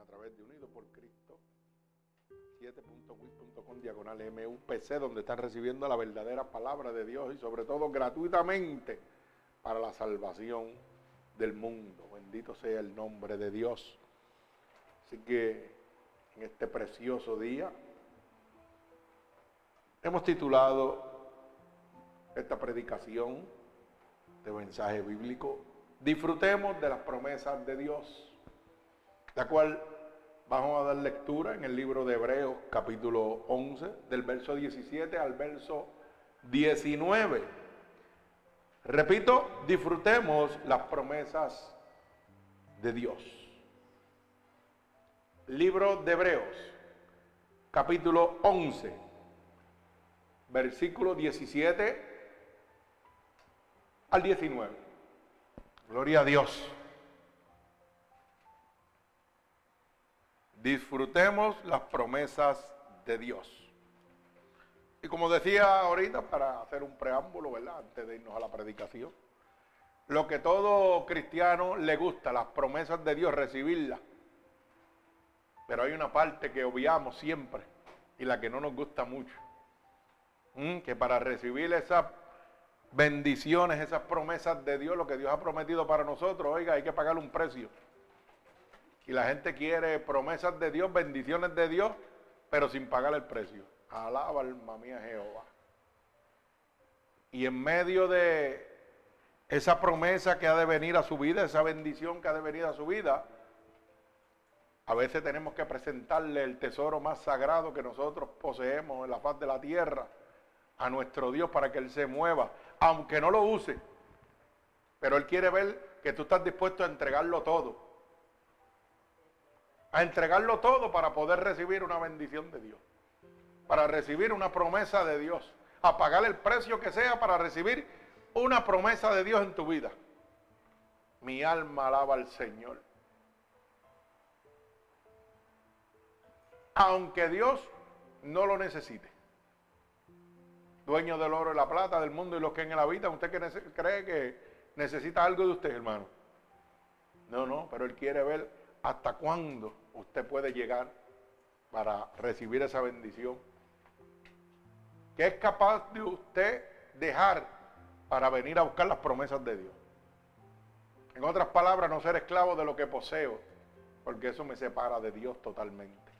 a través de Unido por Cristo 7.wit.com diagonal MUPC, donde están recibiendo la verdadera palabra de Dios y sobre todo gratuitamente para la salvación del mundo. Bendito sea el nombre de Dios. Así que en este precioso día hemos titulado esta predicación de mensaje bíblico, disfrutemos de las promesas de Dios, la cual vamos a dar lectura en el libro de Hebreos capítulo 11, del verso 17 al verso 19. Repito, disfrutemos las promesas de Dios. Libro de Hebreos, capítulo 11, versículo 17 al 19. Gloria a Dios. Disfrutemos las promesas de Dios. Y como decía ahorita, para hacer un preámbulo, ¿verdad? Antes de irnos a la predicación, lo que todo cristiano le gusta, las promesas de Dios, recibirlas. Pero hay una parte que obviamos siempre y la que no nos gusta mucho. Que para recibir esas bendiciones, esas promesas de Dios, lo que Dios ha prometido para nosotros, oiga, hay que pagar un precio. Y la gente quiere promesas de Dios, bendiciones de Dios, pero sin pagar el precio. Alaba alma mía Jehová. Y en medio de esa promesa que ha de venir a su vida, esa bendición que ha de venir a su vida, a veces tenemos que presentarle el tesoro más sagrado que nosotros poseemos en la faz de la tierra a nuestro Dios para que Él se mueva, aunque no lo use. Pero Él quiere ver que tú estás dispuesto a entregarlo todo. A entregarlo todo para poder recibir una bendición de Dios. Para recibir una promesa de Dios. A pagar el precio que sea para recibir una promesa de Dios en tu vida. Mi alma alaba al Señor. Aunque Dios no lo necesite dueño del oro y la plata, del mundo y los que en él habitan. ¿Usted cree que necesita algo de usted, hermano? No, no, pero él quiere ver hasta cuándo usted puede llegar para recibir esa bendición. ¿Qué es capaz de usted dejar para venir a buscar las promesas de Dios? En otras palabras, no ser esclavo de lo que poseo, porque eso me separa de Dios totalmente.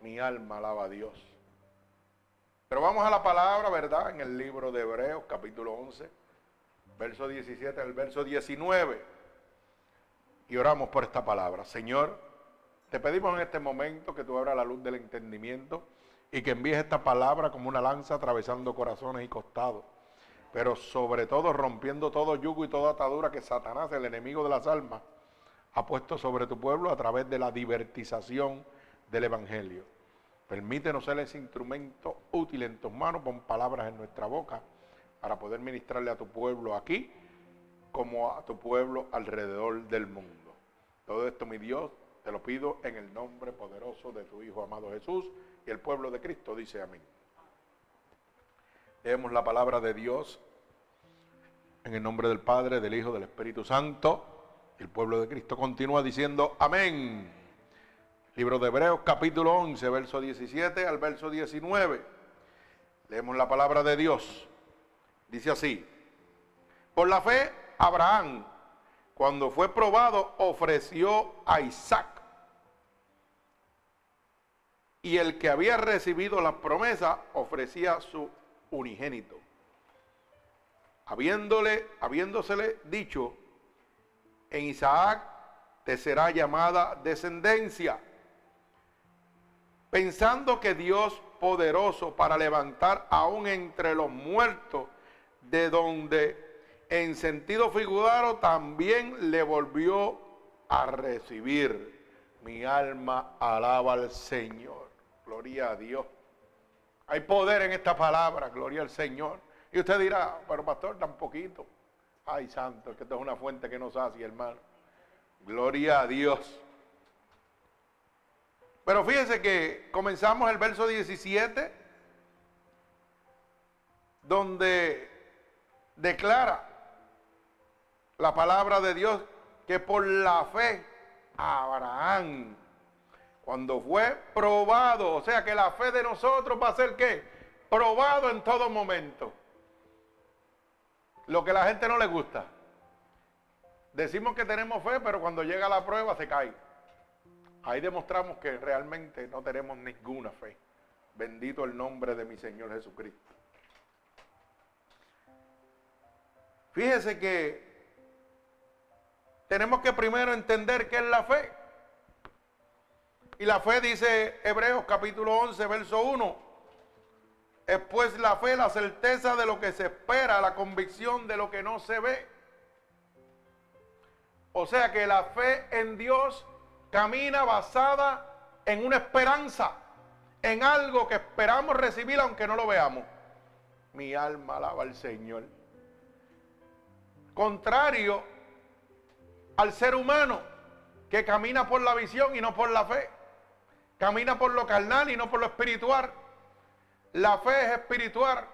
Mi alma alaba a Dios. Pero vamos a la palabra, ¿verdad? En el libro de Hebreos, capítulo 11, verso 17 al verso 19. Y oramos por esta palabra. Señor, te pedimos en este momento que tú abras la luz del entendimiento y que envíes esta palabra como una lanza atravesando corazones y costados. Pero sobre todo rompiendo todo yugo y toda atadura que Satanás, el enemigo de las almas, ha puesto sobre tu pueblo a través de la divertización del Evangelio. Permítenos ser ese instrumento útil en tus manos, con palabras en nuestra boca, para poder ministrarle a tu pueblo aquí como a tu pueblo alrededor del mundo. Todo esto, mi Dios, te lo pido en el nombre poderoso de tu Hijo amado Jesús y el pueblo de Cristo dice amén. Leemos la palabra de Dios en el nombre del Padre, del Hijo, del Espíritu Santo. El pueblo de Cristo continúa diciendo amén. Libro de Hebreos capítulo 11, verso 17 al verso 19. Leemos la palabra de Dios. Dice así, por la fe Abraham, cuando fue probado, ofreció a Isaac. Y el que había recibido la promesa ofrecía su unigénito. Habiéndole, habiéndosele dicho, en Isaac te será llamada descendencia pensando que Dios poderoso para levantar aún entre los muertos, de donde en sentido figurado también le volvió a recibir. Mi alma alaba al Señor. Gloria a Dios. Hay poder en esta palabra, gloria al Señor. Y usted dirá, pero pastor, tan poquito. Ay, santo, que esto es una fuente que nos hace, hermano. Gloria a Dios. Pero fíjense que comenzamos el verso 17, donde declara la palabra de Dios que por la fe Abraham, cuando fue probado, o sea que la fe de nosotros va a ser qué? Probado en todo momento. Lo que a la gente no le gusta. Decimos que tenemos fe, pero cuando llega la prueba se cae. Ahí demostramos que realmente no tenemos ninguna fe. Bendito el nombre de mi Señor Jesucristo. Fíjese que tenemos que primero entender qué es la fe. Y la fe dice Hebreos capítulo 11, verso 1. Es pues la fe, la certeza de lo que se espera, la convicción de lo que no se ve. O sea que la fe en Dios camina basada en una esperanza, en algo que esperamos recibir aunque no lo veamos. Mi alma alaba al Señor. Contrario al ser humano que camina por la visión y no por la fe. Camina por lo carnal y no por lo espiritual. La fe es espiritual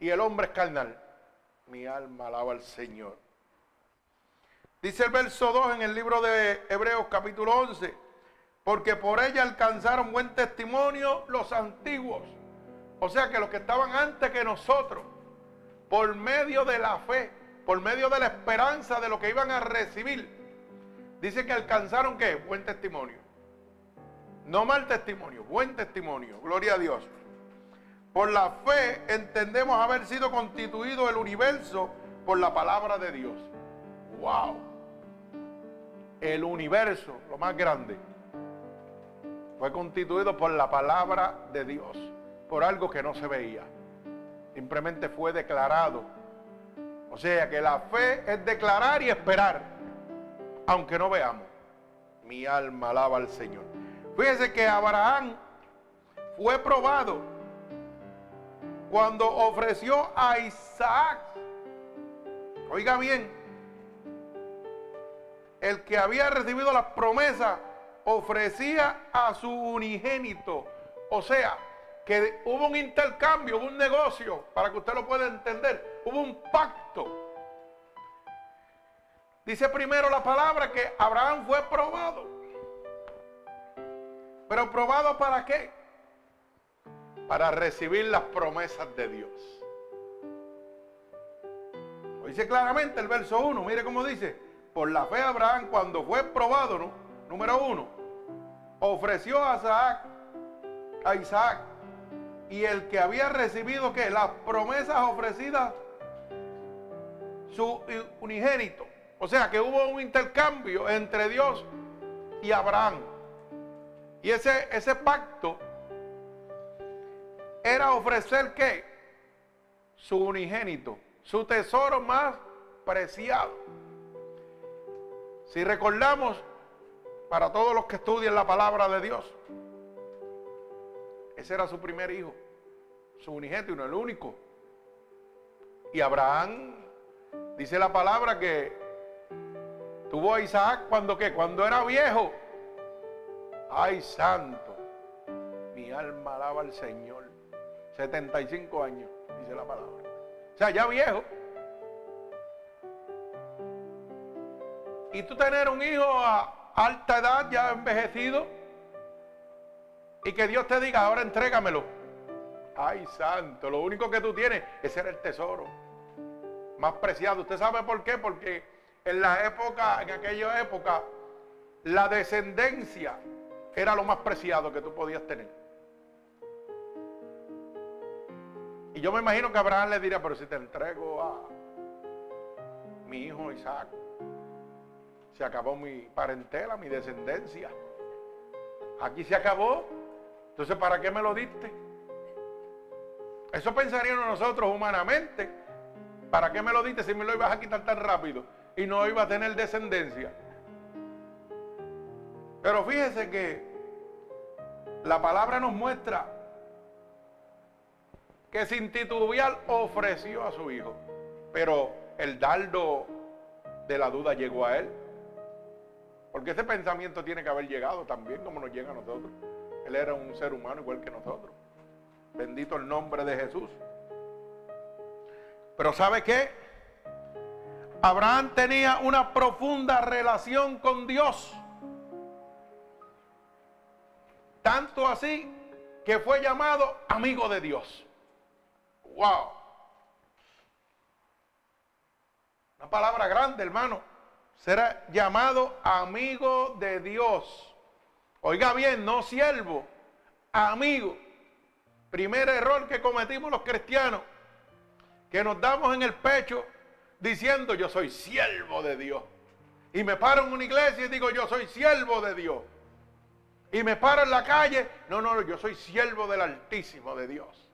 y el hombre es carnal. Mi alma alaba al Señor. Dice el verso 2 en el libro de Hebreos capítulo 11, porque por ella alcanzaron buen testimonio los antiguos. O sea que los que estaban antes que nosotros, por medio de la fe, por medio de la esperanza de lo que iban a recibir, dice que alcanzaron qué? Buen testimonio. No mal testimonio, buen testimonio. Gloria a Dios. Por la fe entendemos haber sido constituido el universo por la palabra de Dios. ¡Wow! El universo, lo más grande, fue constituido por la palabra de Dios, por algo que no se veía. Simplemente fue declarado. O sea que la fe es declarar y esperar, aunque no veamos. Mi alma alaba al Señor. Fíjese que Abraham fue probado cuando ofreció a Isaac. Oiga bien, el que había recibido las promesas ofrecía a su unigénito. O sea, que hubo un intercambio, hubo un negocio, para que usted lo pueda entender. Hubo un pacto. Dice primero la palabra que Abraham fue probado. Pero probado para qué? Para recibir las promesas de Dios. dice claramente el verso 1, mire cómo dice, por la fe Abraham cuando fue probado, ¿no? número uno, ofreció a Isaac, a Isaac, y el que había recibido que las promesas ofrecidas, su unigénito. O sea que hubo un intercambio entre Dios y Abraham. Y ese, ese pacto era ofrecer qué? Su unigénito, su tesoro más preciado. Si recordamos, para todos los que estudian la palabra de Dios, ese era su primer hijo, su unigénito el único. Y Abraham, dice la palabra que tuvo a Isaac cuando qué? Cuando era viejo. Ay, santo. Mi alma alaba al Señor. 75 años, dice la palabra. O sea, ya viejo. Y tú tener un hijo a alta edad, ya envejecido, y que Dios te diga, ahora entrégamelo. Ay, santo, lo único que tú tienes, ese era el tesoro más preciado. ¿Usted sabe por qué? Porque en la época, en aquella época, la descendencia era lo más preciado que tú podías tener. Y yo me imagino que Abraham le diría, pero si te entrego a mi hijo Isaac, se acabó mi parentela, mi descendencia. Aquí se acabó. Entonces, ¿para qué me lo diste? Eso pensaríamos nosotros humanamente. ¿Para qué me lo diste si me lo ibas a quitar tan rápido y no iba a tener descendencia? Pero fíjese que la palabra nos muestra que sin titubear ofreció a su hijo. Pero el dardo de la duda llegó a él. Porque ese pensamiento tiene que haber llegado también como nos llega a nosotros. Él era un ser humano igual que nosotros. Bendito el nombre de Jesús. Pero ¿sabe qué? Abraham tenía una profunda relación con Dios. Tanto así que fue llamado amigo de Dios. Wow. Una palabra grande, hermano. Será llamado amigo de Dios. Oiga bien, no siervo, amigo. Primer error que cometimos los cristianos, que nos damos en el pecho diciendo yo soy siervo de Dios. Y me paro en una iglesia y digo yo soy siervo de Dios. Y me paro en la calle, no, no, yo soy siervo del Altísimo de Dios.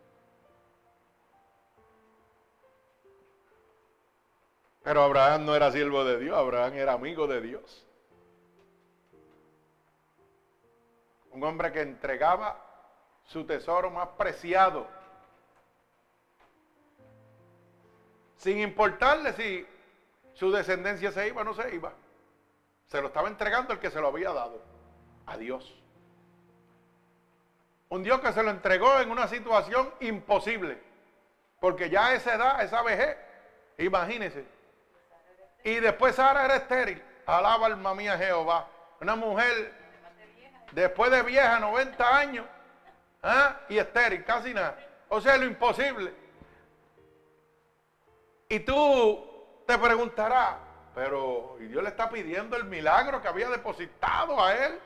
Pero Abraham no era siervo de Dios, Abraham era amigo de Dios. Un hombre que entregaba su tesoro más preciado. Sin importarle si su descendencia se iba o no se iba. Se lo estaba entregando el que se lo había dado. A Dios. Un Dios que se lo entregó en una situación imposible. Porque ya a esa edad, esa vejez, imagínense, y después Sara era estéril. Alaba alma mía Jehová. Una mujer después de vieja, 90 años, ¿ah? y estéril, casi nada. O sea, lo imposible. Y tú te preguntarás, pero ¿y Dios le está pidiendo el milagro que había depositado a él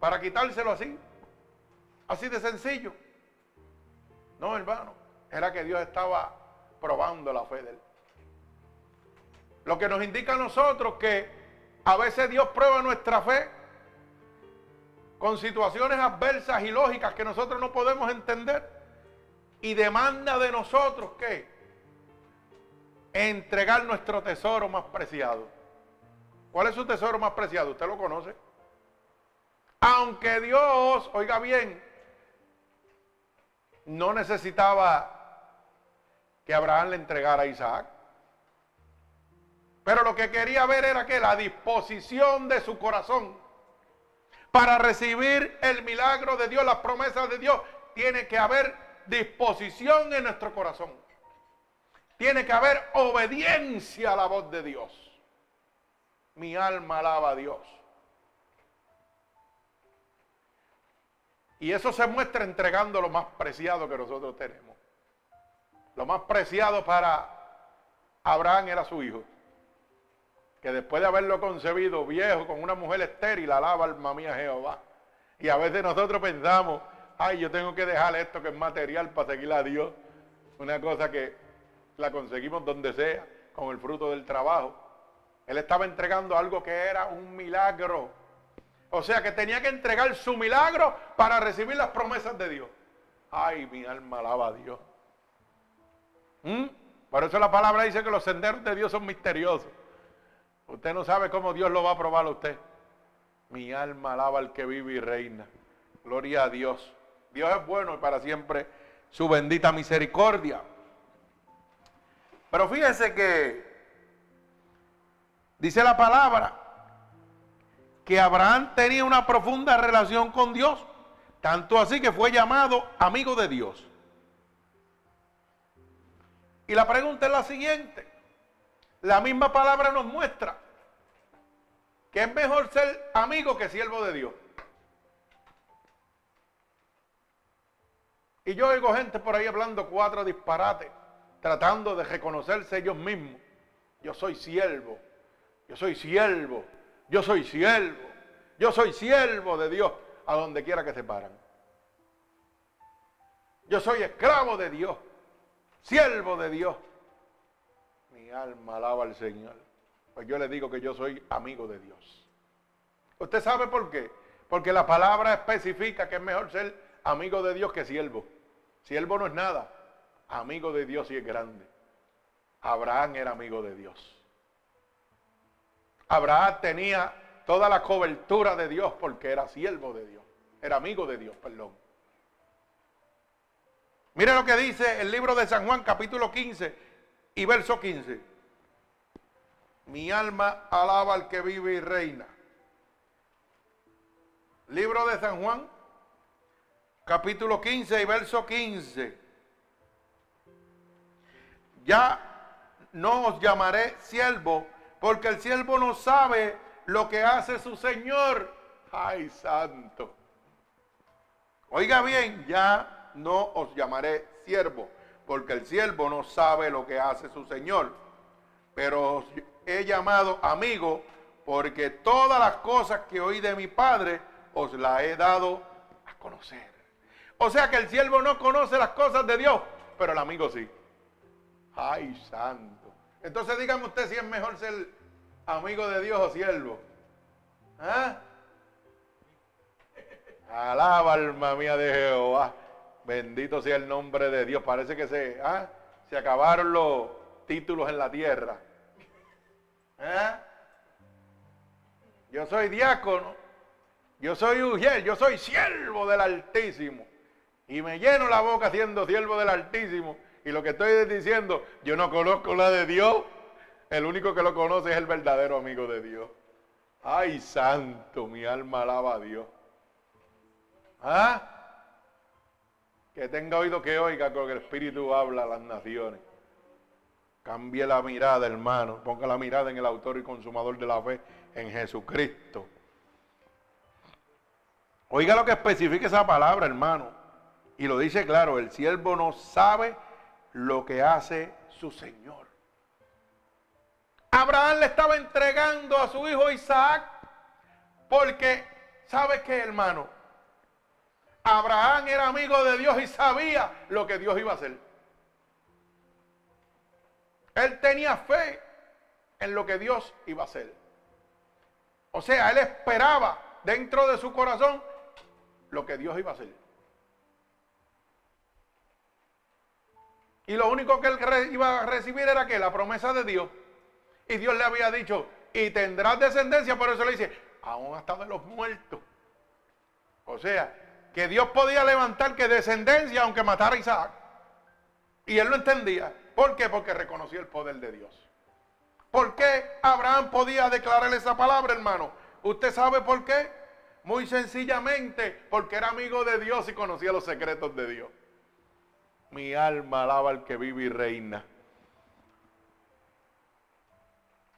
para quitárselo así? Así de sencillo. No, hermano, era que Dios estaba probando la fe de él. Lo que nos indica a nosotros que a veces Dios prueba nuestra fe con situaciones adversas y lógicas que nosotros no podemos entender y demanda de nosotros que entregar nuestro tesoro más preciado. ¿Cuál es su tesoro más preciado? ¿Usted lo conoce? Aunque Dios, oiga bien, no necesitaba que Abraham le entregara a Isaac. Pero lo que quería ver era que la disposición de su corazón para recibir el milagro de Dios, las promesas de Dios, tiene que haber disposición en nuestro corazón. Tiene que haber obediencia a la voz de Dios. Mi alma alaba a Dios. Y eso se muestra entregando lo más preciado que nosotros tenemos. Lo más preciado para Abraham era su hijo que después de haberlo concebido viejo con una mujer estéril, alaba alma mía Jehová. Y a veces nosotros pensamos, ay, yo tengo que dejar esto que es material para seguir a Dios. Una cosa que la conseguimos donde sea, con el fruto del trabajo. Él estaba entregando algo que era un milagro. O sea que tenía que entregar su milagro para recibir las promesas de Dios. Ay, mi alma alaba a Dios. ¿Mm? Por eso la palabra dice que los senderos de Dios son misteriosos. Usted no sabe cómo Dios lo va a probar a usted. Mi alma alaba al que vive y reina. Gloria a Dios. Dios es bueno y para siempre su bendita misericordia. Pero fíjense que dice la palabra que Abraham tenía una profunda relación con Dios, tanto así que fue llamado amigo de Dios. Y la pregunta es la siguiente. La misma palabra nos muestra que es mejor ser amigo que siervo de Dios. Y yo oigo gente por ahí hablando cuatro disparates, tratando de reconocerse ellos mismos. Yo soy siervo, yo soy siervo, yo soy siervo, yo soy siervo de Dios a donde quiera que se paran. Yo soy esclavo de Dios, siervo de Dios alma alaba al Señor. Pues yo le digo que yo soy amigo de Dios. ¿Usted sabe por qué? Porque la palabra especifica que es mejor ser amigo de Dios que siervo. Siervo no es nada. Amigo de Dios y es grande. Abraham era amigo de Dios. Abraham tenía toda la cobertura de Dios porque era siervo de Dios. Era amigo de Dios, perdón. Mire lo que dice el libro de San Juan capítulo 15 y verso 15. Mi alma alaba al que vive y reina. Libro de San Juan, capítulo 15 y verso 15. Ya no os llamaré siervo, porque el siervo no sabe lo que hace su Señor. Ay, santo. Oiga bien, ya no os llamaré siervo, porque el siervo no sabe lo que hace su Señor. Pero os he llamado amigo, porque todas las cosas que oí de mi Padre os las he dado a conocer. O sea que el siervo no conoce las cosas de Dios, pero el amigo sí. Ay, santo. Entonces dígame usted si es mejor ser amigo de Dios o siervo. ¿Ah? Alaba alma mía de Jehová. Bendito sea el nombre de Dios. Parece que se, ¿ah? se acabaron los títulos en la tierra. ¿Ah? Yo soy diácono. Yo soy Ujiel. Yo soy siervo del Altísimo. Y me lleno la boca siendo siervo del Altísimo. Y lo que estoy diciendo, yo no conozco la de Dios. El único que lo conoce es el verdadero amigo de Dios. Ay, santo, mi alma alaba a Dios. ¿Ah? Que tenga oído que oiga con el Espíritu habla a las naciones. Cambie la mirada, hermano. Ponga la mirada en el autor y consumador de la fe, en Jesucristo. Oiga lo que especifica esa palabra, hermano. Y lo dice claro, el siervo no sabe lo que hace su Señor. Abraham le estaba entregando a su hijo Isaac porque, ¿sabe qué, hermano? Abraham era amigo de Dios y sabía lo que Dios iba a hacer. Él tenía fe en lo que Dios iba a hacer. O sea, él esperaba dentro de su corazón lo que Dios iba a hacer. Y lo único que él iba a recibir era que la promesa de Dios. Y Dios le había dicho, y tendrás descendencia, por eso le dice, aún hasta de los muertos. O sea, que Dios podía levantar que descendencia aunque matara a Isaac. Y él lo entendía. ¿Por qué? Porque reconocía el poder de Dios. ¿Por qué Abraham podía declarar esa palabra, hermano? ¿Usted sabe por qué? Muy sencillamente porque era amigo de Dios y conocía los secretos de Dios. Mi alma alaba al que vive y reina.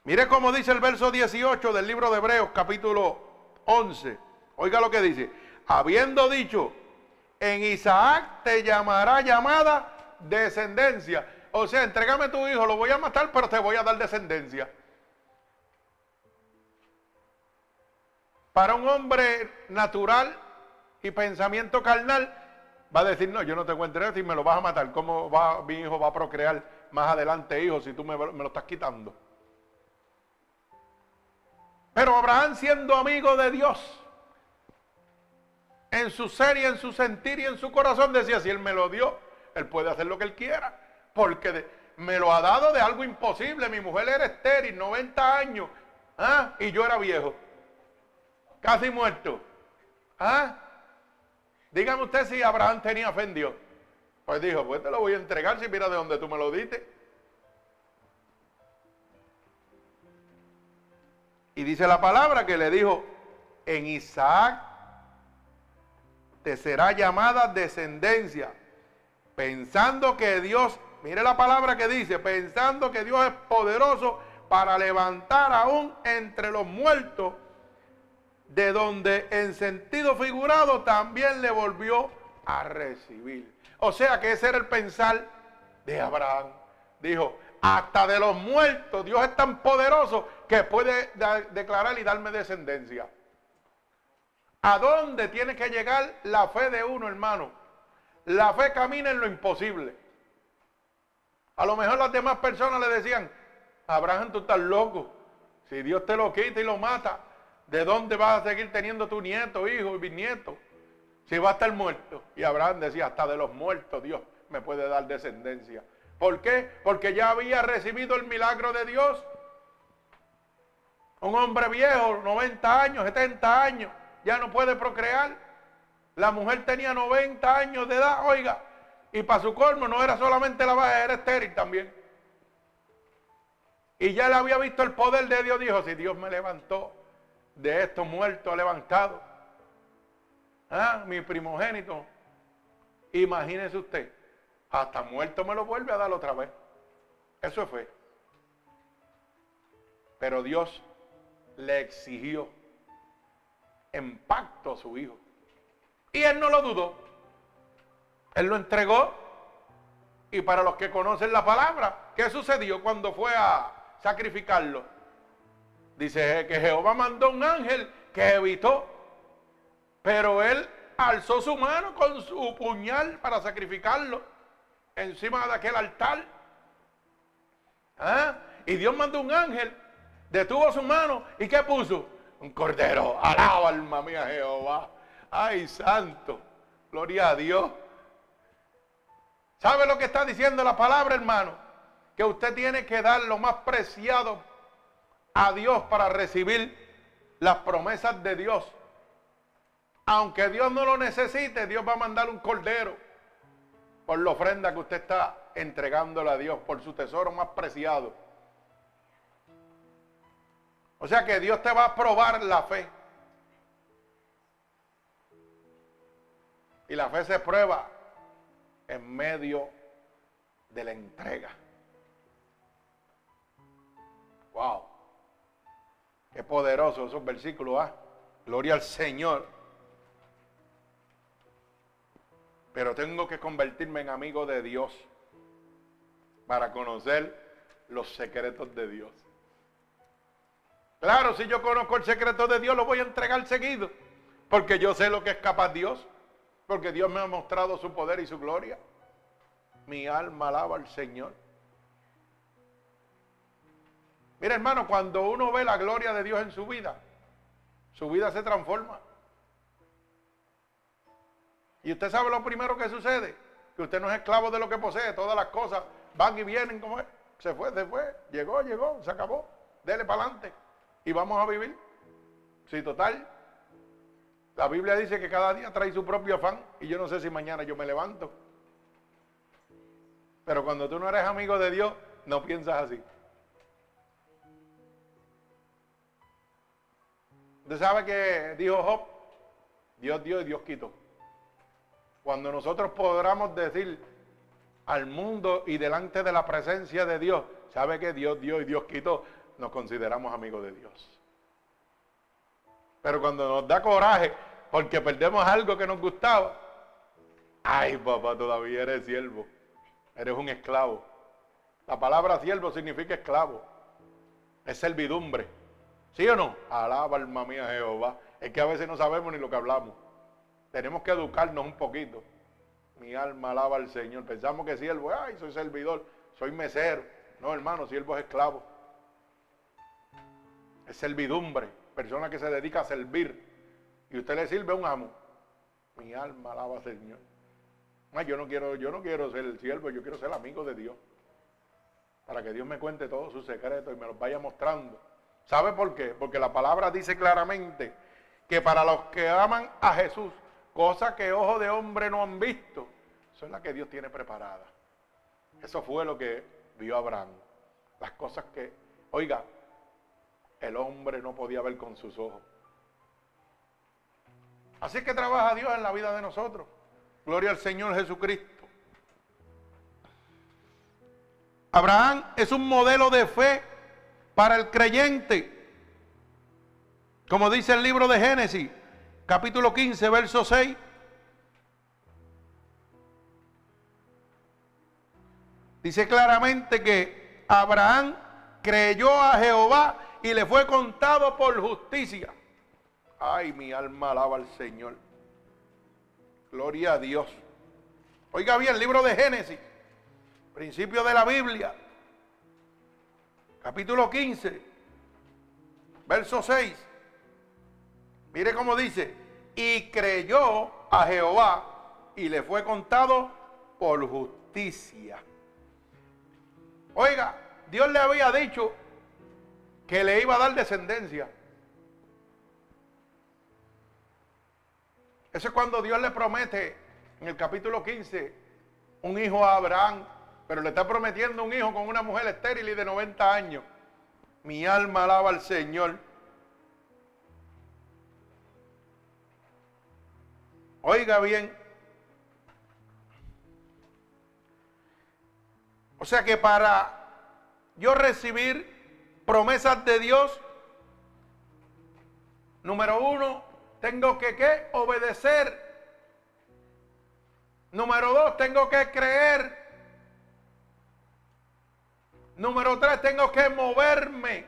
Mire cómo dice el verso 18 del libro de Hebreos, capítulo 11. Oiga lo que dice. Habiendo dicho, en Isaac te llamará llamada descendencia. O sea, entrégame tu hijo, lo voy a matar, pero te voy a dar descendencia. Para un hombre natural y pensamiento carnal, va a decir, no, yo no tengo interés y me lo vas a matar. ¿Cómo va, mi hijo va a procrear más adelante hijos si tú me, me lo estás quitando? Pero Abraham siendo amigo de Dios, en su ser y en su sentir y en su corazón decía, si Él me lo dio, Él puede hacer lo que Él quiera, porque me lo ha dado de algo imposible. Mi mujer era estéril, 90 años, ¿ah? y yo era viejo, casi muerto. ¿ah? Dígame usted si Abraham tenía fe en Dios. Pues dijo, pues te lo voy a entregar si mira de donde tú me lo diste. Y dice la palabra que le dijo, en Isaac te será llamada descendencia, pensando que Dios, mire la palabra que dice, pensando que Dios es poderoso para levantar aún entre los muertos, de donde en sentido figurado también le volvió a recibir. O sea que ese era el pensar de Abraham. Dijo, hasta de los muertos, Dios es tan poderoso que puede declarar y darme descendencia. ¿A dónde tiene que llegar la fe de uno, hermano? La fe camina en lo imposible. A lo mejor las demás personas le decían, Abraham, tú estás loco. Si Dios te lo quita y lo mata, ¿de dónde vas a seguir teniendo tu nieto, hijo y bisnieto? Si va a estar muerto. Y Abraham decía, hasta de los muertos Dios me puede dar descendencia. ¿Por qué? Porque ya había recibido el milagro de Dios. Un hombre viejo, 90 años, 70 años, ya no puede procrear. La mujer tenía 90 años de edad, oiga, y para su colmo no era solamente la baja, era estéril también. Y ya le había visto el poder de Dios, dijo, si Dios me levantó de estos muertos levantado, ¿ah? mi primogénito, imagínese usted, hasta muerto me lo vuelve a dar otra vez. Eso fue. Pero Dios le exigió en pacto a su hijo. Y él no lo dudó. Él lo entregó. Y para los que conocen la palabra, ¿qué sucedió cuando fue a sacrificarlo? Dice que Jehová mandó un ángel que evitó. Pero él alzó su mano con su puñal para sacrificarlo encima de aquel altar. ¿Ah? Y Dios mandó un ángel, detuvo su mano y ¿qué puso? Un cordero. Alaba alma mía Jehová. Ay, santo. Gloria a Dios. ¿Sabe lo que está diciendo la palabra, hermano? Que usted tiene que dar lo más preciado a Dios para recibir las promesas de Dios. Aunque Dios no lo necesite, Dios va a mandar un cordero por la ofrenda que usted está entregándole a Dios, por su tesoro más preciado. O sea que Dios te va a probar la fe. Y la fe se prueba en medio de la entrega. Wow. Qué poderoso esos versículos, ¿ah? Gloria al Señor. Pero tengo que convertirme en amigo de Dios para conocer los secretos de Dios. Claro, si yo conozco el secreto de Dios, lo voy a entregar seguido. Porque yo sé lo que es capaz Dios. Porque Dios me ha mostrado su poder y su gloria. Mi alma alaba al Señor. Mira hermano, cuando uno ve la gloria de Dios en su vida, su vida se transforma. Y usted sabe lo primero que sucede, que usted no es esclavo de lo que posee, todas las cosas van y vienen como es. Se fue, se fue, llegó, llegó, se acabó. Dele para adelante y vamos a vivir. Sí, total. La Biblia dice que cada día trae su propio afán y yo no sé si mañana yo me levanto. Pero cuando tú no eres amigo de Dios, no piensas así. Usted sabe que dijo Job, Dios dio y Dios quitó. Cuando nosotros podamos decir al mundo y delante de la presencia de Dios, sabe que Dios dio y Dios quitó, nos consideramos amigos de Dios. Pero cuando nos da coraje porque perdemos algo que nos gustaba, ay papá, todavía eres siervo, eres un esclavo. La palabra siervo significa esclavo, es servidumbre. ¿Sí o no? Alaba alma mía Jehová. Es que a veces no sabemos ni lo que hablamos. Tenemos que educarnos un poquito. Mi alma alaba al Señor. Pensamos que siervo, ay, soy servidor, soy mesero. No, hermano, siervo es esclavo. Es servidumbre, persona que se dedica a servir. Y usted le sirve a un amo. Mi alma alaba al Señor. yo no quiero, yo no quiero ser el siervo, yo quiero ser amigo de Dios. Para que Dios me cuente todos sus secretos y me los vaya mostrando. ¿Sabe por qué? Porque la palabra dice claramente que para los que aman a Jesús, Cosa que ojo de hombre no han visto. Eso es la que Dios tiene preparada. Eso fue lo que vio Abraham. Las cosas que, oiga, el hombre no podía ver con sus ojos. Así que trabaja Dios en la vida de nosotros. Gloria al Señor Jesucristo. Abraham es un modelo de fe para el creyente. Como dice el libro de Génesis, capítulo 15, verso 6. Dice claramente que Abraham creyó a Jehová y le fue contado por justicia. Ay, mi alma alaba al Señor. Gloria a Dios. Oiga bien, el libro de Génesis, principio de la Biblia, capítulo 15, verso 6. Mire cómo dice, y creyó a Jehová y le fue contado por justicia. Oiga, Dios le había dicho que le iba a dar descendencia. Eso es cuando Dios le promete en el capítulo 15 un hijo a Abraham, pero le está prometiendo un hijo con una mujer estéril y de 90 años. Mi alma alaba al Señor. Oiga bien. O sea que para yo recibir promesas de Dios, número uno, tengo que ¿qué? obedecer Número dos, tengo que creer. Número tres, tengo que moverme.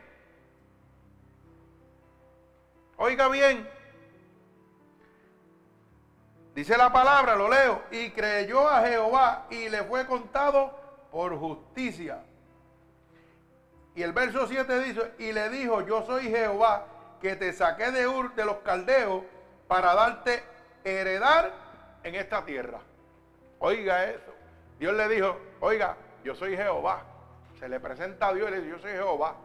Oiga bien. Dice la palabra, lo leo. Y creyó a Jehová y le fue contado por justicia. Y el verso 7 dice, y le dijo, yo soy Jehová que te saqué de Ur de los caldeos para darte heredar en esta tierra. Oiga eso. Dios le dijo, oiga, yo soy Jehová. Se le presenta a Dios y le dice, yo soy Jehová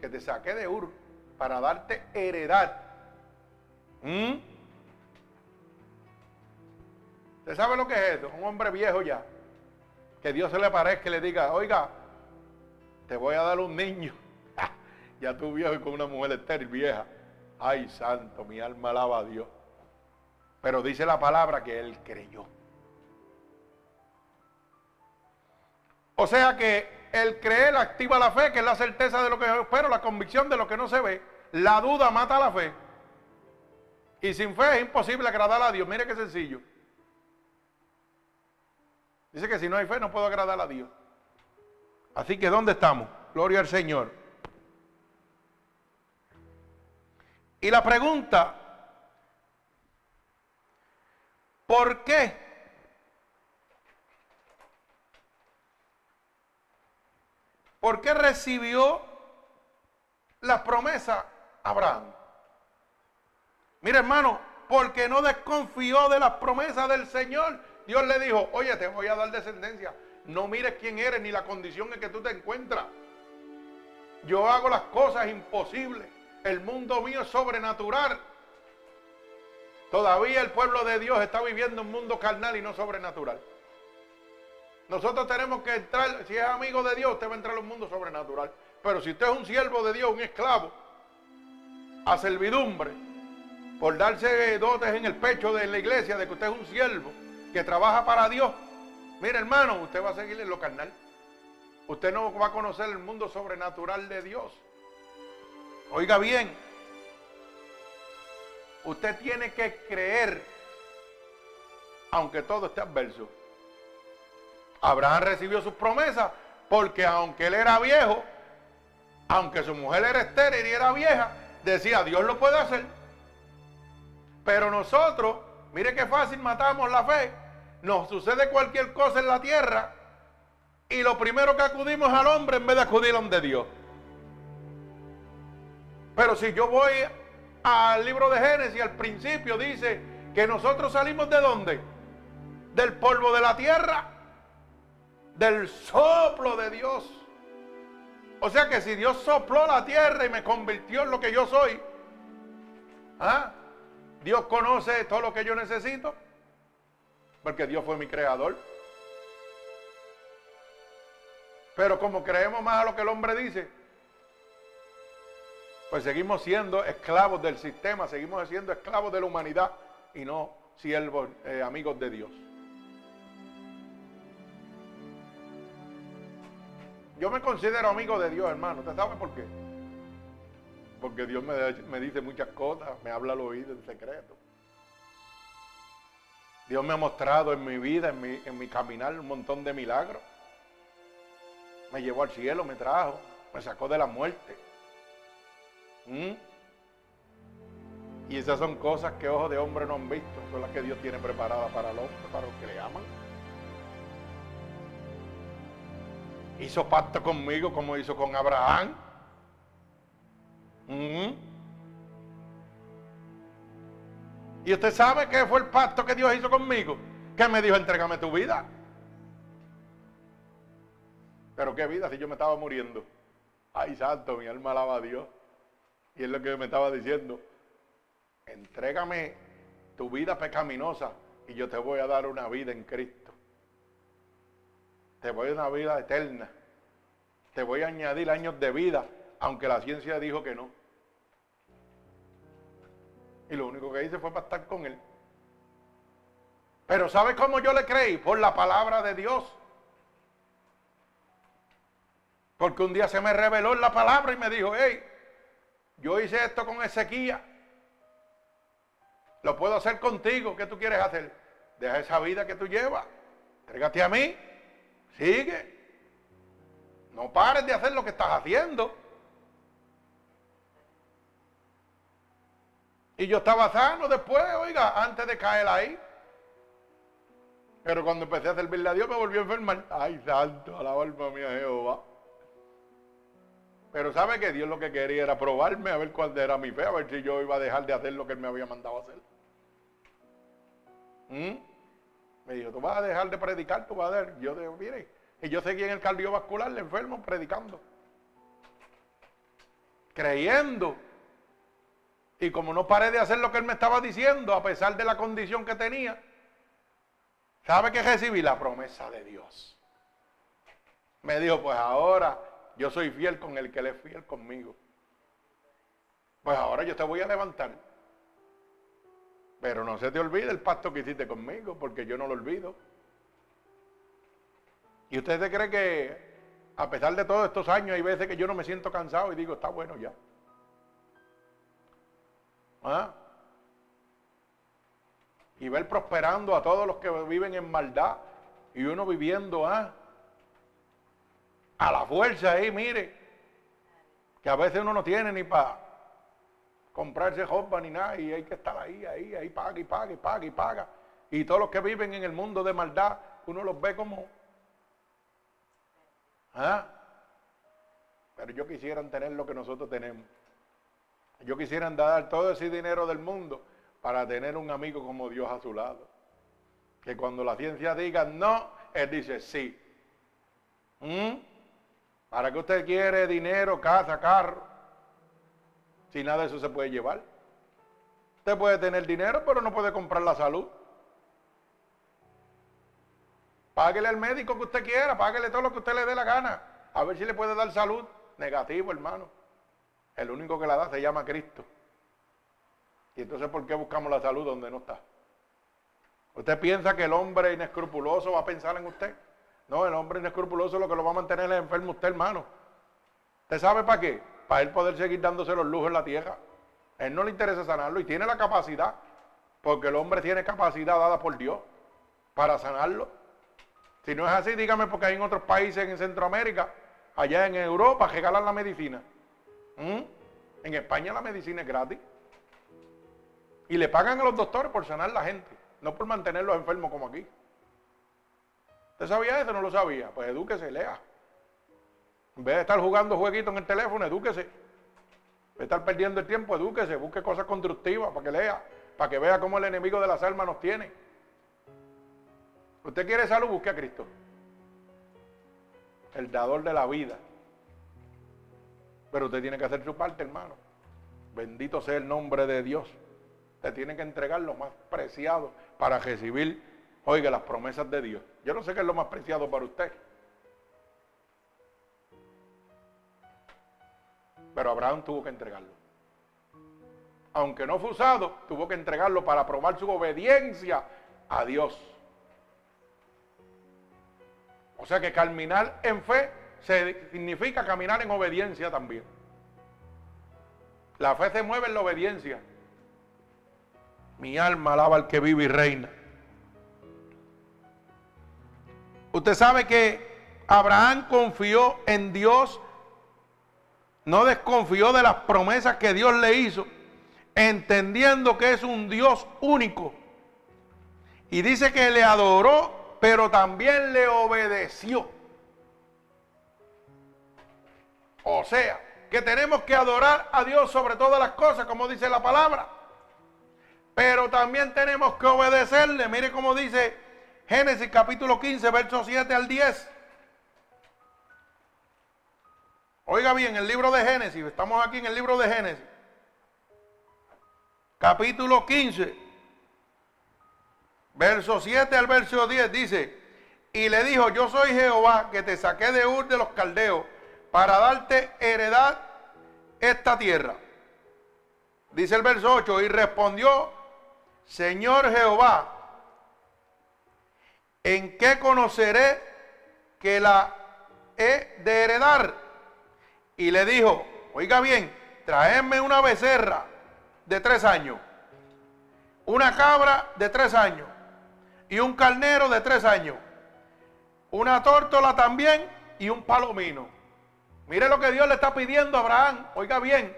que te saqué de Ur para darte heredad. ¿Mm? ¿Usted sabe lo que es eso? Un hombre viejo ya. Que Dios se le parezca y le diga, oiga, te voy a dar un niño. ya tú viejo y con una mujer estéril vieja. Ay, santo, mi alma alaba a Dios. Pero dice la palabra que él creyó. O sea que el creer activa la fe, que es la certeza de lo que yo espero, la convicción de lo que no se ve. La duda mata la fe. Y sin fe es imposible agradar a Dios. Mire qué sencillo. Dice que si no hay fe no puedo agradar a Dios. Así que ¿dónde estamos? Gloria al Señor. Y la pregunta, ¿por qué? ¿Por qué recibió las promesas Abraham? Mira hermano, porque no desconfió de las promesas del Señor. Dios le dijo, oye, te voy a dar descendencia. No mires quién eres ni la condición en que tú te encuentras. Yo hago las cosas imposibles. El mundo mío es sobrenatural. Todavía el pueblo de Dios está viviendo un mundo carnal y no sobrenatural. Nosotros tenemos que entrar, si es amigo de Dios, usted va a entrar en un mundo sobrenatural. Pero si usted es un siervo de Dios, un esclavo, a servidumbre, por darse dotes en el pecho de la iglesia de que usted es un siervo que trabaja para Dios, Mire, hermano, usted va a seguir en lo carnal. Usted no va a conocer el mundo sobrenatural de Dios. Oiga bien, usted tiene que creer, aunque todo esté adverso. Abraham recibió sus promesas porque aunque él era viejo, aunque su mujer era estéril y era vieja, decía, Dios lo puede hacer. Pero nosotros, mire qué fácil matamos la fe nos sucede cualquier cosa en la tierra y lo primero que acudimos al hombre en vez de acudir a donde Dios. Pero si yo voy al libro de Génesis, al principio dice que nosotros salimos de dónde? Del polvo de la tierra, del soplo de Dios. O sea que si Dios sopló la tierra y me convirtió en lo que yo soy, ¿ah? Dios conoce todo lo que yo necesito porque Dios fue mi creador. Pero como creemos más a lo que el hombre dice, pues seguimos siendo esclavos del sistema, seguimos siendo esclavos de la humanidad y no siervos, eh, amigos de Dios. Yo me considero amigo de Dios, hermano. ¿Usted sabe por qué? Porque Dios me, dice muchas cosas, me habla al oído en secreto. Dios me ha mostrado en mi vida, en mi, caminar, un montón de milagros. Me llevó al cielo, me trajo, me sacó de la muerte. ¿Mm? Y esas son cosas que ojos de hombre no han visto, son las que Dios tiene preparadas para el hombre, para los que le aman. Hizo pacto conmigo como hizo con Abraham. Y usted sabe que fue el pacto que Dios hizo conmigo. Que me dijo, entrégame tu vida. Pero qué vida si yo me estaba muriendo. Ay, santo, mi alma alaba a Dios. Y es lo que me estaba diciendo. Entrégame tu vida pecaminosa y yo te voy a dar una vida en Cristo. Te voy a dar una vida eterna. Te voy a añadir años de vida, aunque la ciencia dijo que no. Y lo único que hice fue para estar con él. Pero ¿sabe cómo yo le creí? Por la palabra de Dios. Porque un día se me reveló la palabra y me dijo, hey, yo hice esto con Ezequiel. Lo puedo hacer contigo. ¿Qué tú quieres hacer? deja esa vida que tú llevas, entrégate a mí, sigue. No pares de hacer lo que estás haciendo. Y yo estaba sano después, oiga, antes de caer ahí. Pero cuando empecé a servirle a Dios me volvió a enfermar. Ay, santo, a la alma mía Jehová. Pero sabe que Dios lo que quería era probarme a ver cuál era mi fe, a ver si yo iba a dejar de hacer lo que Él me había mandado hacer. ¿Mm? Me dijo, tú vas a dejar de predicar, tú vas a ver. Yo digo, mire, y yo seguí en el cardiovascular, enfermo, predicando. Creyendo y como no paré de hacer lo que él me estaba diciendo, a pesar de la condición que tenía, ¿sabe que recibí? La promesa de Dios. Me dijo, pues ahora yo soy fiel con el que él es fiel conmigo. Pues ahora yo te voy a levantar. Pero no se te olvide el pacto que hiciste conmigo, porque yo no lo olvido. ¿Y usted se cree que a pesar de todos estos años hay veces que yo no me siento cansado y digo, está bueno ya? ¿Ah? Y ver prosperando a todos los que viven en maldad y uno viviendo ¿ah? a la fuerza ahí, mire, que a veces uno no tiene ni para comprarse ropa ni nada y hay que estar ahí, ahí, ahí, paga y paga y paga y paga. Y todos los que viven en el mundo de maldad, uno los ve como... ¿ah? Pero yo quisiera tener lo que nosotros tenemos. Yo quisiera dar todo ese dinero del mundo para tener un amigo como Dios a su lado. Que cuando la ciencia diga no, Él dice sí. ¿Mm? ¿Para qué usted quiere dinero, casa, carro? Si nada de eso se puede llevar. Usted puede tener dinero, pero no puede comprar la salud. Páguele al médico que usted quiera, páguele todo lo que usted le dé la gana. A ver si le puede dar salud. Negativo, hermano. El único que la da se llama Cristo. Y entonces, ¿por qué buscamos la salud donde no está? ¿Usted piensa que el hombre inescrupuloso va a pensar en usted? No, el hombre inescrupuloso lo que lo va a mantener es enfermo usted, hermano. ¿Usted sabe para qué? Para él poder seguir dándose los lujos en la tierra. A él no le interesa sanarlo y tiene la capacidad, porque el hombre tiene capacidad dada por Dios para sanarlo. Si no es así, dígame porque hay en otros países en Centroamérica, allá en Europa, regalan la medicina. ¿Mm? En España la medicina es gratis. Y le pagan a los doctores por sanar la gente, no por mantenerlos enfermos como aquí. ¿Usted sabía eso? No lo sabía. Pues edúquese, lea. En vez de estar jugando jueguitos en el teléfono, edúquese. De estar perdiendo el tiempo, edúquese, busque cosas constructivas para que lea, para que vea cómo el enemigo de las almas nos tiene. ¿Usted quiere salud? Busque a Cristo. El dador de la vida. Pero usted tiene que hacer su parte, hermano. Bendito sea el nombre de Dios. Usted tiene que entregar lo más preciado para recibir, oiga, las promesas de Dios. Yo no sé qué es lo más preciado para usted. Pero Abraham tuvo que entregarlo. Aunque no fue usado, tuvo que entregarlo para probar su obediencia a Dios. O sea que caminar en fe significa caminar en obediencia también. La fe se mueve en la obediencia. Mi alma alaba al que vive y reina. Usted sabe que Abraham confió en Dios, no desconfió de las promesas que Dios le hizo, entendiendo que es un Dios único. Y dice que le adoró, pero también le obedeció. O sea, que tenemos que adorar a Dios sobre todas las cosas, como dice la palabra. Pero también tenemos que obedecerle. Mire cómo dice Génesis capítulo 15, verso 7 al 10. Oiga bien, el libro de Génesis, estamos aquí en el libro de Génesis. Capítulo 15, verso 7 al verso 10 dice, y le dijo, yo soy Jehová que te saqué de Ur de los caldeos para darte heredad esta tierra. Dice el verso 8, y respondió, Señor Jehová, ¿en qué conoceré que la he de heredar? Y le dijo, oiga bien, traedme una becerra de tres años, una cabra de tres años, y un carnero de tres años, una tórtola también y un palomino. Mire lo que Dios le está pidiendo a Abraham, oiga bien.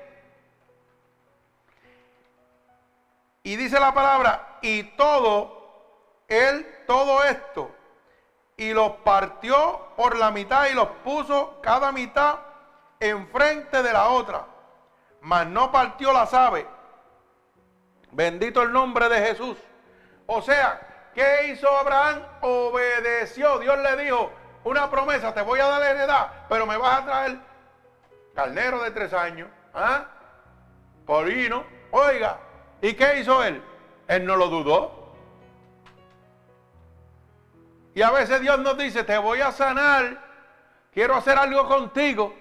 Y dice la palabra, y todo, él, todo esto, y los partió por la mitad y los puso cada mitad enfrente de la otra, mas no partió las aves. Bendito el nombre de Jesús. O sea, ¿qué hizo Abraham? Obedeció. Dios le dijo una promesa, te voy a dar heredad, pero me vas a traer carnero de tres años, ¿ah? Polino, oiga, ¿y qué hizo él? Él no lo dudó. Y a veces Dios nos dice, te voy a sanar, quiero hacer algo contigo,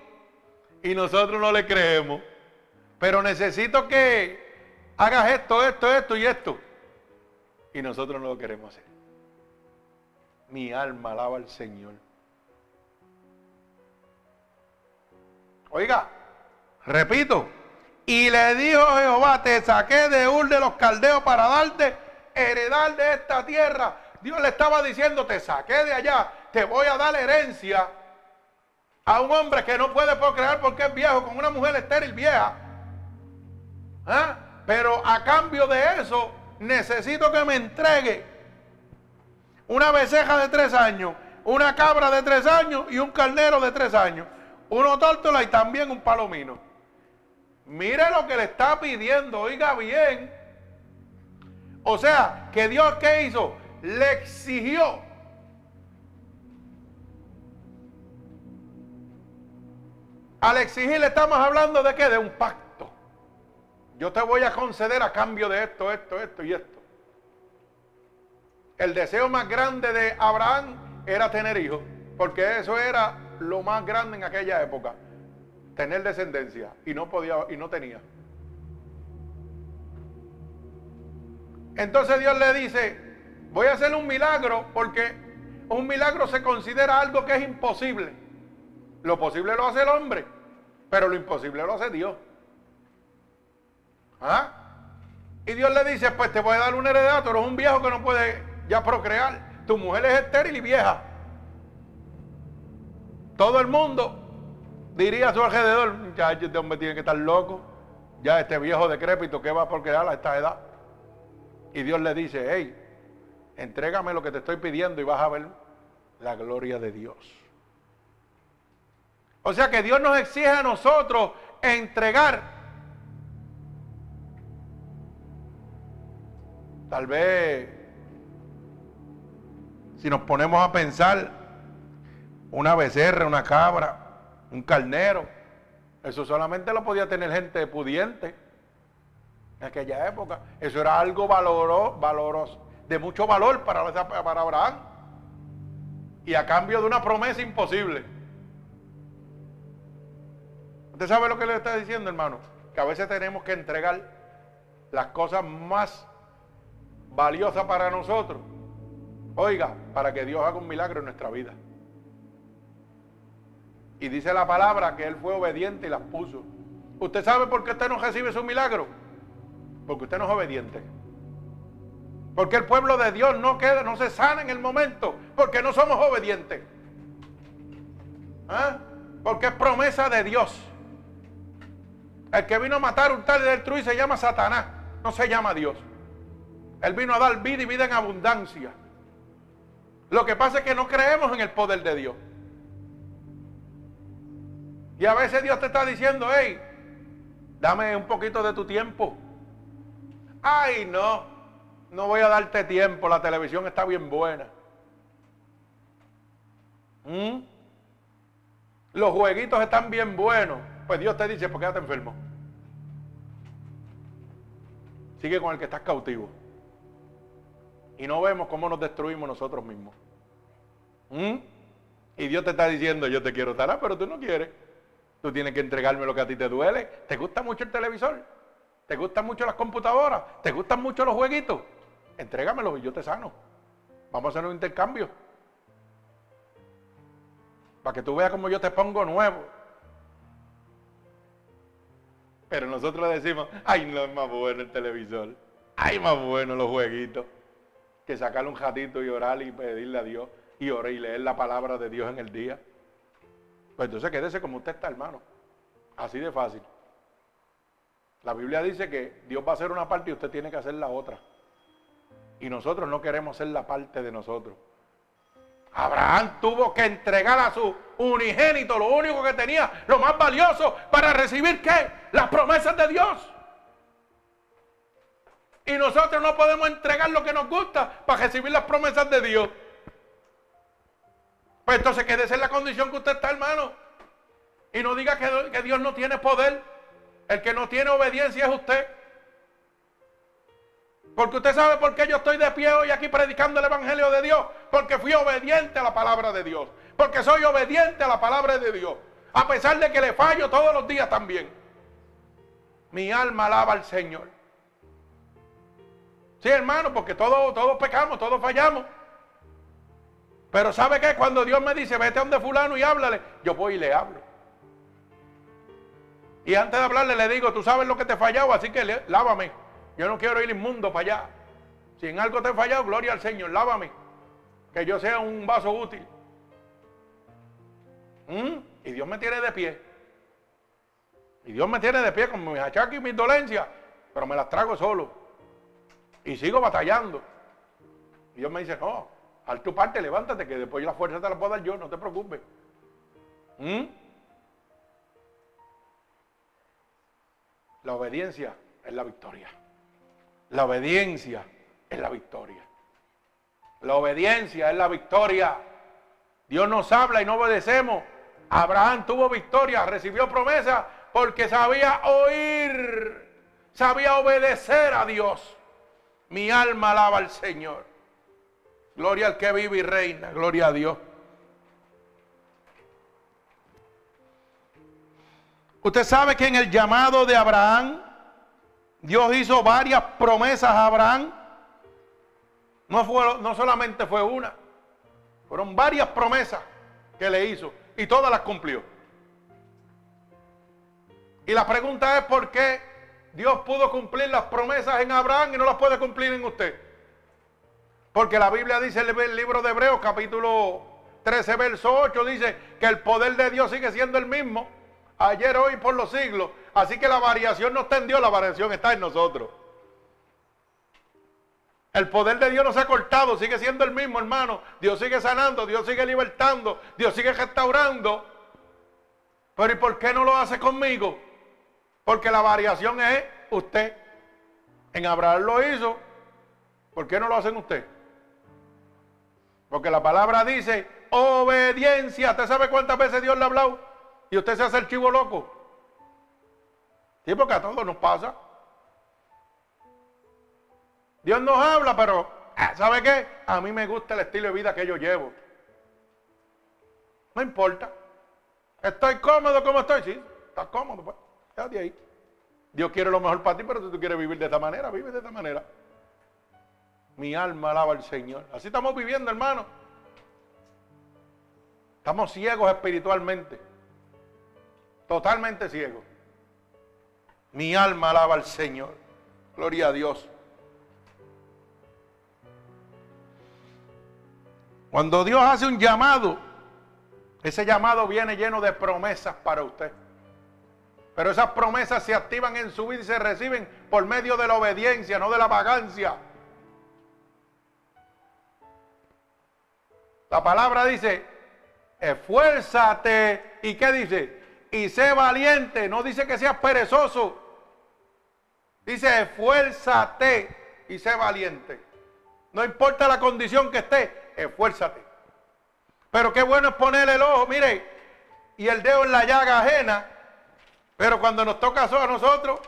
y nosotros no le creemos. Pero necesito que hagas esto, esto, esto y esto. Y nosotros no lo queremos hacer. Mi alma alaba al Señor. Oiga, repito. Y le dijo Jehová, te saqué de Ur de los caldeos para darte heredar de esta tierra. Dios le estaba diciendo, te saqué de allá, te voy a dar herencia a un hombre que no puede procrear porque es viejo, con una mujer estéril vieja. ¿Ah? Pero a cambio de eso, necesito que me entregue una beseja de tres años, una cabra de tres años y un carnero de tres años, uno tórtola y también un palomino. Mire lo que le está pidiendo, oiga bien. O sea, que Dios qué hizo? Le exigió Al exigirle estamos hablando de qué? De un pacto. Yo te voy a conceder a cambio de esto, esto, esto y esto. El deseo más grande de Abraham era tener hijos, porque eso era lo más grande en aquella época, tener descendencia y no podía y no tenía. Entonces Dios le dice, voy a hacer un milagro porque un milagro se considera algo que es imposible. Lo posible lo hace el hombre, pero lo imposible lo hace Dios. ¿Ah? Y Dios le dice, pues te voy a dar un heredad, tú eres un viejo que no puede ya procrear. Tu mujer es estéril y vieja. Todo el mundo diría a su alrededor, ya este hombre tiene que estar loco. Ya este viejo decrépito que va a procrear a esta edad. Y Dios le dice, hey, entrégame lo que te estoy pidiendo y vas a ver la gloria de Dios. O sea que Dios nos exige a nosotros entregar. Tal vez, si nos ponemos a pensar, una becerra, una cabra, un carnero, eso solamente lo podía tener gente pudiente en aquella época. Eso era algo valoroso, de mucho valor para, para Abraham. Y a cambio de una promesa imposible. ¿Usted sabe lo que le está diciendo, hermano? Que a veces tenemos que entregar las cosas más valiosas para nosotros. Oiga, para que Dios haga un milagro en nuestra vida. Y dice la palabra que Él fue obediente y las puso. ¿Usted sabe por qué usted no recibe su milagro? Porque usted no es obediente. Porque el pueblo de Dios no queda, no se sana en el momento, porque no somos obedientes. ¿Ah? Porque es promesa de Dios. El que vino a matar, un tal y destruir se llama Satanás, no se llama Dios. Él vino a dar vida y vida en abundancia. Lo que pasa es que no creemos en el poder de Dios. Y a veces Dios te está diciendo, hey, dame un poquito de tu tiempo. Ay, no, no voy a darte tiempo, la televisión está bien buena. ¿Mm? Los jueguitos están bien buenos. Pues Dios te dice, ¿por qué te enfermo? Sigue con el que estás cautivo. Y no vemos cómo nos destruimos nosotros mismos. ¿Mm? Y Dios te está diciendo, yo te quiero estar, pero tú no quieres. Tú tienes que entregarme lo que a ti te duele. ¿Te gusta mucho el televisor? ¿Te gustan mucho las computadoras? ¿Te gustan mucho los jueguitos? Entrégamelo y yo te sano. Vamos a hacer un intercambio. Para que tú veas cómo yo te pongo nuevo. Pero nosotros decimos, ay, no es más bueno el televisor. Ay, más bueno los jueguitos. que sacarle un ratito y orar y pedirle a Dios y orar y leer la palabra de Dios en el día. Pues entonces quédese como usted está, hermano. Así de fácil. La Biblia dice que Dios va a hacer una parte y usted tiene que hacer la otra. Y nosotros no queremos ser la parte de nosotros. Abraham tuvo que entregar a su unigénito, lo único que tenía, lo más valioso, para recibir qué? Las promesas de Dios. Y nosotros no podemos entregar lo que nos gusta para recibir las promesas de Dios. Pues entonces quédese en la condición que usted está, hermano. Y no diga que, que Dios no tiene poder. El que no tiene obediencia es usted. Porque usted sabe por qué yo estoy de pie hoy aquí predicando el Evangelio de Dios. Porque fui obediente a la palabra de Dios. Porque soy obediente a la palabra de Dios. A pesar de que le fallo todos los días también. Mi alma alaba al Señor. Sí, hermano, porque todos, todos pecamos, todos fallamos. Pero ¿sabe qué? Cuando Dios me dice, vete a donde fulano y háblale, yo voy y le hablo. Y antes de hablarle le digo, tú sabes lo que te he fallado, así que lávame. Yo no quiero ir inmundo para allá. Si en algo te he fallado, gloria al Señor, lávame. Que yo sea un vaso útil. ¿Mm? Y Dios me tiene de pie. Y Dios me tiene de pie con mis achaques y mis dolencias, pero me las trago solo. Y sigo batallando. Y Dios me dice, no, al tu parte, levántate, que después la fuerza te la puedo dar yo, no te preocupes. ¿Mm? La obediencia es la victoria. La obediencia es la victoria. La obediencia es la victoria. Dios nos habla y no obedecemos. Abraham tuvo victoria, recibió promesa porque sabía oír, sabía obedecer a Dios. Mi alma alaba al Señor. Gloria al que vive y reina, gloria a Dios. Usted sabe que en el llamado de Abraham Dios hizo varias promesas a Abraham. No, fue, no solamente fue una, fueron varias promesas que le hizo y todas las cumplió. Y la pregunta es por qué Dios pudo cumplir las promesas en Abraham y no las puede cumplir en usted. Porque la Biblia dice en el libro de Hebreos capítulo 13 verso 8 dice que el poder de Dios sigue siendo el mismo ayer, hoy, por los siglos. Así que la variación no está en Dios, la variación está en nosotros. El poder de Dios no se ha cortado, sigue siendo el mismo, hermano. Dios sigue sanando, Dios sigue libertando, Dios sigue restaurando. Pero ¿y por qué no lo hace conmigo? Porque la variación es usted. En Abraham lo hizo. ¿Por qué no lo hacen usted? Porque la palabra dice obediencia. ¿Usted sabe cuántas veces Dios le ha hablado? Y usted se hace el chivo loco. Sí, porque a todos nos pasa. Dios nos habla, pero ah, ¿sabe qué? A mí me gusta el estilo de vida que yo llevo. No importa. Estoy cómodo como estoy. Sí, estás cómodo, pues. Quédate ahí. Dios quiere lo mejor para ti, pero si tú quieres vivir de esta manera, vive de esta manera. Mi alma alaba al Señor. Así estamos viviendo, hermano. Estamos ciegos espiritualmente. Totalmente ciegos. Mi alma alaba al Señor. Gloria a Dios. Cuando Dios hace un llamado, ese llamado viene lleno de promesas para usted. Pero esas promesas se activan en su vida y se reciben por medio de la obediencia, no de la vagancia. La palabra dice, esfuérzate. ¿Y qué dice? Y sé valiente. No dice que seas perezoso. Dice, esfuérzate y sé valiente. No importa la condición que esté, esfuérzate. Pero qué bueno es poner el ojo, mire, y el dedo en la llaga ajena. Pero cuando nos toca eso a nosotros,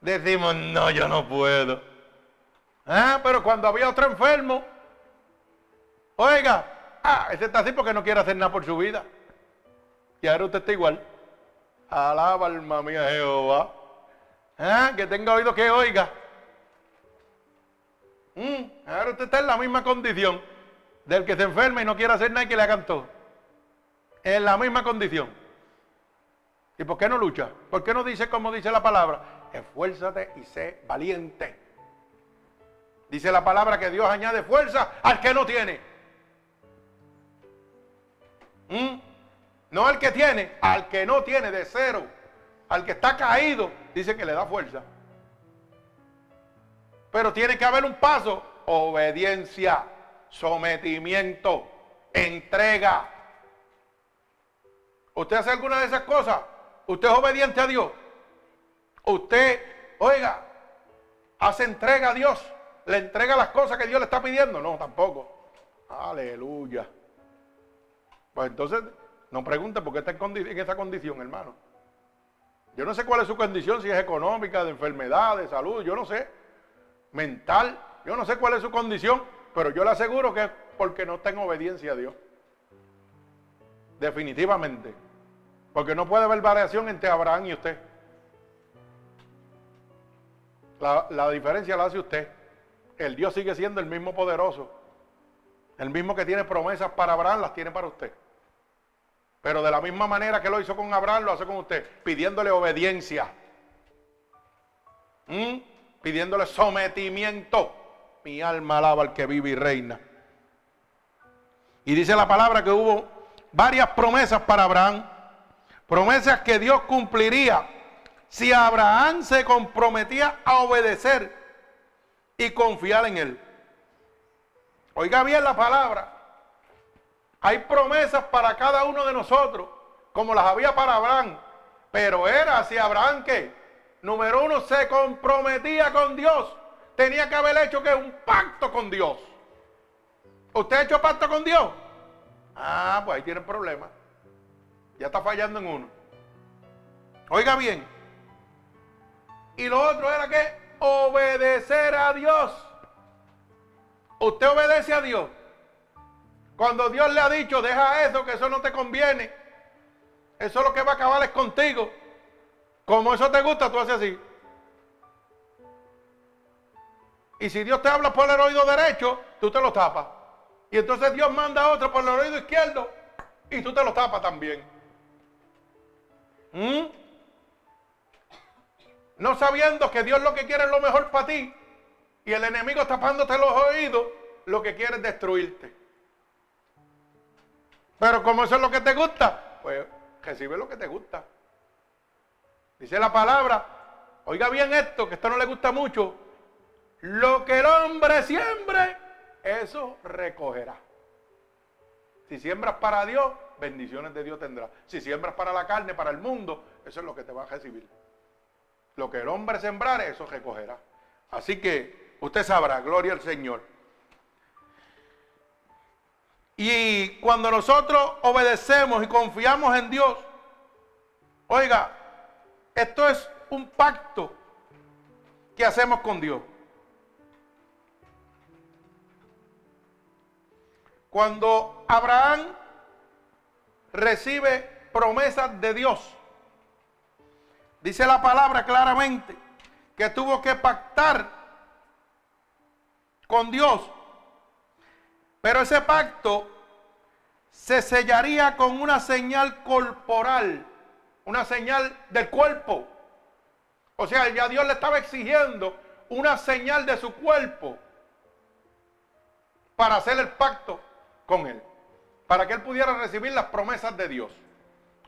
decimos, no, yo no puedo. Ah, pero cuando había otro enfermo, oiga, ah, ese está así porque no quiere hacer nada por su vida. Y ahora usted está igual. Alaba alma mía Jehová. Ah, que tenga oído que oiga. Mm, ahora usted está en la misma condición del que se enferma y no quiere hacer nada y que le todo. En la misma condición. ¿Y por qué no lucha? ¿Por qué no dice como dice la palabra? esfuérzate y sé valiente. Dice la palabra que Dios añade fuerza al que no tiene. ¿Mm? No al que tiene, al que no tiene de cero. Al que está caído, dice que le da fuerza. Pero tiene que haber un paso, obediencia, sometimiento, entrega. ¿Usted hace alguna de esas cosas? ¿Usted es obediente a Dios? ¿Usted, oiga, hace entrega a Dios? ¿Le entrega las cosas que Dios le está pidiendo? No, tampoco. Aleluya. Pues entonces, no pregunte por qué está en, esa condición, hermano. Yo no sé cuál es su condición, si es económica, de enfermedad, de salud, yo no sé. Mental, yo no sé cuál es su condición, pero yo le aseguro que es porque no está en obediencia a Dios. Definitivamente. Porque no puede haber variación entre Abraham y usted. La, la, diferencia la hace usted. El Dios sigue siendo el mismo poderoso. El mismo que tiene promesas para Abraham, las tiene para usted. Pero de la misma manera que lo hizo con Abraham, lo hace con usted, pidiéndole obediencia. ¿Mm? Pidiéndole sometimiento. Mi alma alaba al que vive y reina. Y dice la palabra que hubo varias promesas para Abraham. Promesas que Dios cumpliría si Abraham se comprometía a obedecer y confiar en él. Oiga bien la palabra. Hay promesas para cada uno de nosotros, como las había para Abraham. Pero era si Abraham que, número uno, se comprometía con Dios. Tenía que haber hecho que un pacto con Dios. ¿Usted ha hecho pacto con Dios? Ah, pues ahí tiene problema. Ya está fallando en uno. Oiga bien. Y lo otro era que obedecer a Dios. Usted obedece a Dios. Cuando Dios le ha dicho, deja eso, que eso no te conviene. Eso es lo que va a acabar es contigo. Como eso te gusta, tú haces así. Y si Dios te habla por el oído derecho, tú te lo tapas. Y entonces Dios manda a otro por el oído izquierdo y tú te lo tapas también. ¿Mm? No sabiendo que Dios lo que quiere es lo mejor para ti y el enemigo tapándote los oídos, lo que quiere es destruirte. Pero como eso es lo que te gusta, pues recibe lo que te gusta. Dice la palabra, oiga bien esto, que esto no le gusta mucho, lo que el hombre siembre, eso recogerá. Si siembras para Dios, bendiciones de Dios tendrás. Si siembras para la carne, para el mundo, eso es lo que te va a recibir. Lo que el hombre sembrare, eso recogerá. Así que usted sabrá, gloria al Señor. Y cuando nosotros obedecemos y confiamos en Dios, oiga, esto es un pacto que hacemos con Dios. Cuando Abraham recibe promesas de Dios, dice la palabra claramente que tuvo que pactar con Dios pero ese pacto se sellaría con una señal corporal, una señal del cuerpo. O sea, ya Dios le estaba exigiendo una señal de su cuerpo para hacer el pacto con él, para que él pudiera recibir las promesas de Dios.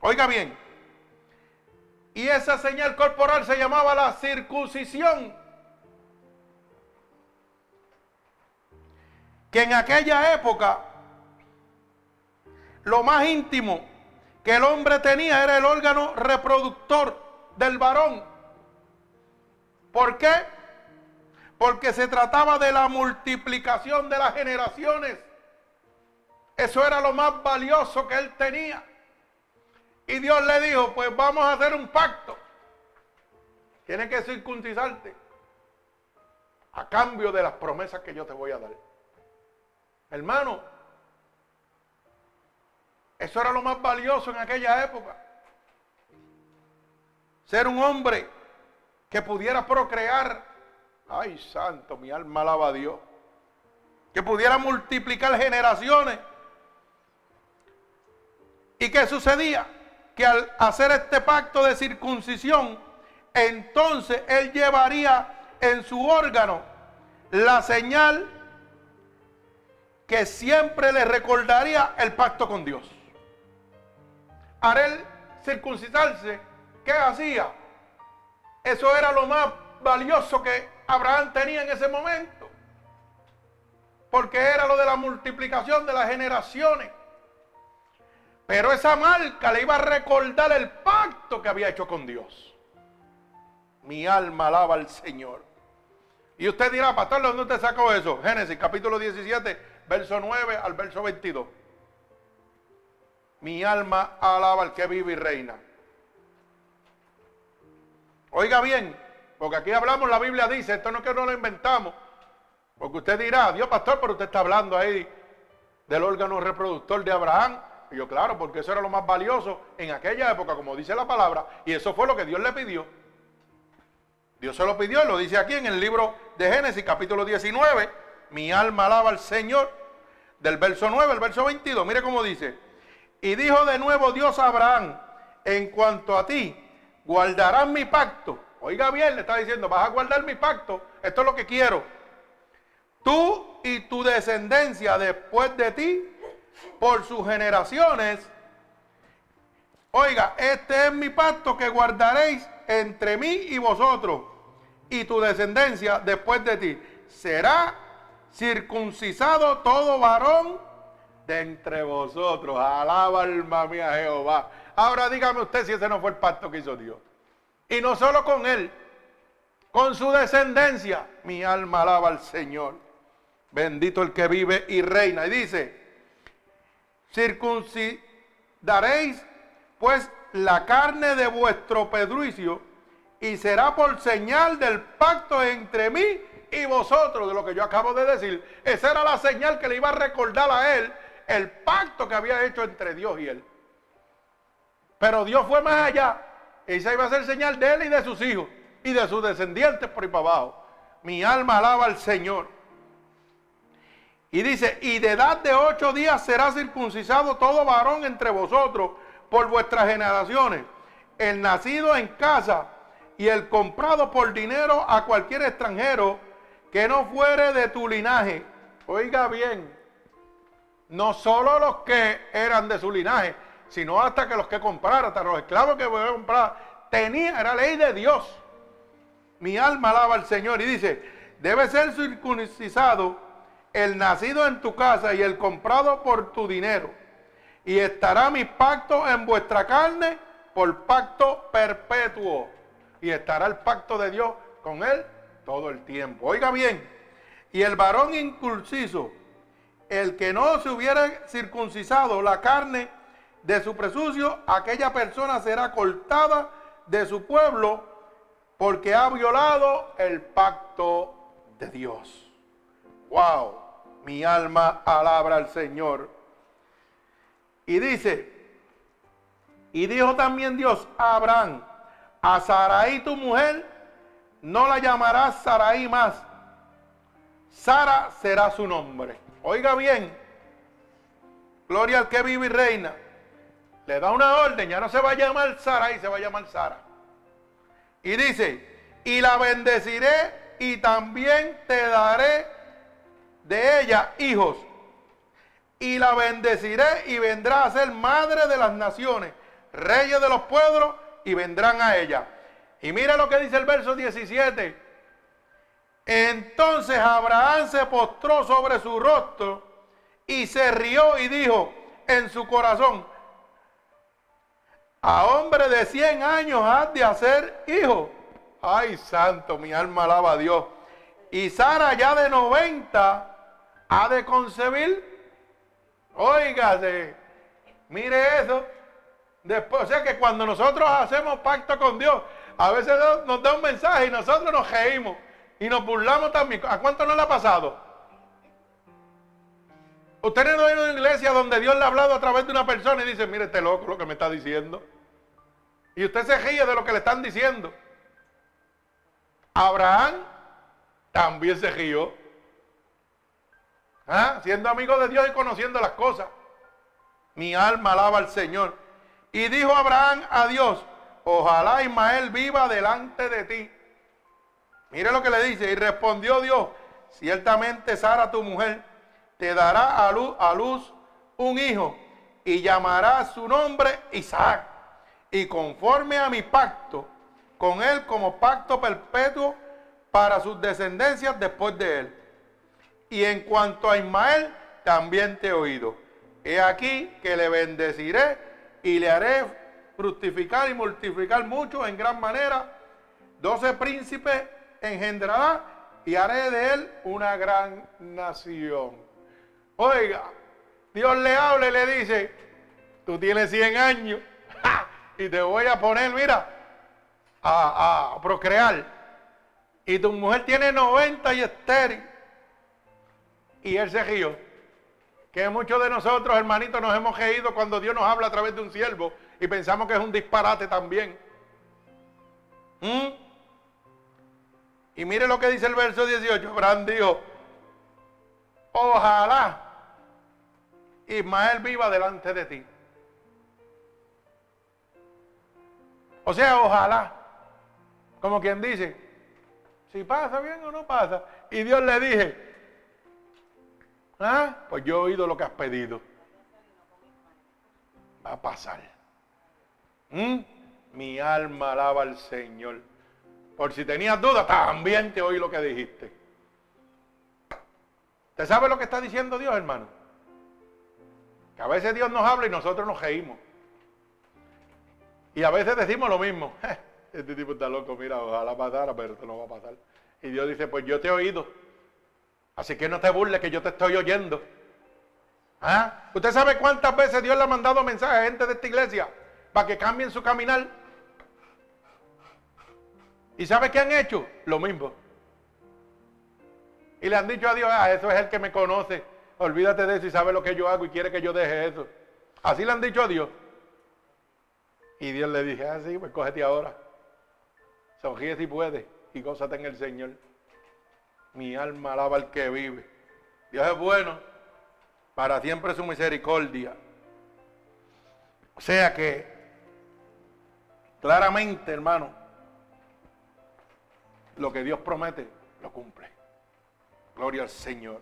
Oiga bien, y esa señal corporal se llamaba la circuncisión. Que en aquella época lo más íntimo que el hombre tenía era el órgano reproductor del varón. ¿Por qué? Porque se trataba de la multiplicación de las generaciones. Eso era lo más valioso que él tenía. Y Dios le dijo, pues vamos a hacer un pacto. Tienes que circuncisarte a cambio de las promesas que yo te voy a dar. Hermano, eso era lo más valioso en aquella época. Ser un hombre que pudiera procrear. Ay, santo, mi alma alaba a Dios. Que pudiera multiplicar generaciones. ¿Y qué sucedía? Que al hacer este pacto de circuncisión, entonces él llevaría en su órgano la señal que siempre le recordaría el pacto con Dios. Haré circuncidarse, ¿qué hacía? Eso era lo más valioso que Abraham tenía en ese momento. Porque era lo de la multiplicación de las generaciones. Pero esa marca le iba a recordar el pacto que había hecho con Dios. Mi alma alaba al Señor. Y usted dirá, pastor, ¿de dónde usted sacó eso? Génesis capítulo 17, verso 9 al verso 22. Mi alma alaba al que vive y reina. Oiga bien, porque aquí hablamos, la Biblia dice, esto no es que no lo inventamos. Porque usted dirá, Dios pastor, pero usted está hablando ahí del órgano reproductor de Abraham. Y yo, claro, porque eso era lo más valioso en aquella época, como dice la palabra, y eso fue lo que Dios le pidió. Dios se lo pidió, lo dice aquí en el libro de Génesis, capítulo 19. Mi alma alaba al Señor. Del verso 9 al verso 22. Mire cómo dice. Y dijo de nuevo Dios a Abraham, en cuanto a ti, guardarás mi pacto. Oiga bien, le está diciendo, vas a guardar mi pacto. Esto es lo que quiero. Tú y tu descendencia después de ti, por sus generaciones. Oiga, este es mi pacto que guardaréis entre mí y vosotros y tu descendencia después de ti. Será circuncisado todo varón de entre vosotros. Alaba alma mía Jehová. Ahora dígame usted si ese no fue el pacto que hizo Dios. Y no solo con él, con su descendencia. Mi alma alaba al Señor. Bendito el que vive y reina. Y dice, circuncidaréis pues la carne de vuestro pedruicio y será por señal del pacto entre mí y vosotros, de lo que yo acabo de decir. Esa era la señal que le iba a recordar a él el pacto que había hecho entre Dios y él. Pero Dios fue más allá. Esa iba a ser señal de él y de sus hijos y de sus descendientes por ahí para abajo. Mi alma alaba al Señor. Y dice, y de edad de ocho días será circuncisado todo varón entre vosotros por vuestras generaciones. El nacido en casa y el comprado por dinero a cualquier extranjero que no fuere de tu linaje. Oiga bien, no solo los que eran de su linaje, sino hasta que los que compraron, hasta los esclavos que voy a comprar, tenía, era ley de Dios. Mi alma alaba al Señor y dice, debe ser circuncisado el nacido en tu casa y el comprado por tu dinero. Y estará mi pacto en vuestra carne por pacto perpetuo y estará el pacto de Dios con él todo el tiempo. Oiga bien, y el varón incursizo, el que no se hubiera circuncisado la carne de su presucio, aquella persona será cortada de su pueblo porque ha violado el pacto de Dios. Wow, mi alma alabra al Señor. Y dice, y dijo también Dios a Abraham, a Saraí tu mujer no la llamarás Saraí más. Sara será su nombre. Oiga bien, gloria al que vive y reina. Le da una orden, ya no se va a llamar Saraí, se va a llamar Sara. Y dice, y la bendeciré y también te daré de ella hijos. Y la bendeciré y vendrá a ser madre de las naciones, reyes de los pueblos y vendrán a ella. Y mira lo que dice el verso 17. Entonces Abraham se postró sobre su rostro y se rió y dijo en su corazón, a hombre de 100 años has de hacer hijo. Ay, santo, mi alma alaba a Dios. Y Sara ya de 90 ha de concebir. Óigase, mire eso. Después, o sea que cuando nosotros hacemos pacto con Dios, a veces nos da un mensaje y nosotros nos reímos y nos burlamos también. ¿A cuánto no le ha pasado? Usted no ha ido a una iglesia donde Dios le ha hablado a través de una persona y dice, mire este loco lo que me está diciendo. Y usted se ríe de lo que le están diciendo. Abraham también se rió. ¿Ah? Siendo amigo de Dios y conociendo las cosas. Mi alma alaba al Señor. Y dijo Abraham a Dios, ojalá Ismael viva delante de ti. Mire lo que le dice, y respondió Dios, ciertamente Sara tu mujer te dará a luz, a luz un hijo y llamará su nombre Isaac. Y conforme a mi pacto con él como pacto perpetuo para sus descendencias después de él. Y en cuanto a Ismael, también te he oído. He aquí que le bendeciré y le haré fructificar y multiplicar mucho en gran manera. Doce príncipes engendrará y haré de él una gran nación. Oiga, Dios le habla y le dice, tú tienes 100 años y te voy a poner, mira, a, procrear. Y tu mujer tiene 90 y estéril. Y él se rió. Que muchos de nosotros, hermanitos, nos hemos reído cuando Dios nos habla a través de un siervo y pensamos que es un disparate también. ¿Mm? Y mire lo que dice el verso 18. Abraham dijo, ojalá Ismael viva delante de ti. O sea, ojalá. Como quien dice, si pasa bien o no pasa. Y Dios le dije, ah, pues yo he oído lo que has pedido. Va a pasar. ¿Mm? Mi alma alaba al Señor. Por si tenías dudas, también te oí lo que dijiste. ¿Usted sabe lo que está diciendo Dios, hermano? Que a veces Dios nos habla y nosotros nos reímos. Y a veces decimos lo mismo. Este tipo está loco, mira, ojalá pasara, pero esto no va a pasar. Y Dios dice, pues yo te he oído. Así que no te burles que yo te estoy oyendo. ¿Ah? ¿Usted sabe cuántas veces Dios le ha mandado mensajes a gente de esta iglesia para que cambien su caminar? ¿Y sabe qué han hecho? Lo mismo. Y le han dicho a Dios, ah, eso es el que me conoce. Olvídate de eso y sabe lo que yo hago y quiere que yo deje eso. Así le han dicho a Dios. Y Dios le dije, ah, sí, pues cógete ahora. Sonríe si puedes y gózate en el Señor. Mi alma alaba al que vive. Dios es bueno. Para siempre su misericordia. O sea que, claramente, hermano, lo que Dios promete, lo cumple. Gloria al Señor.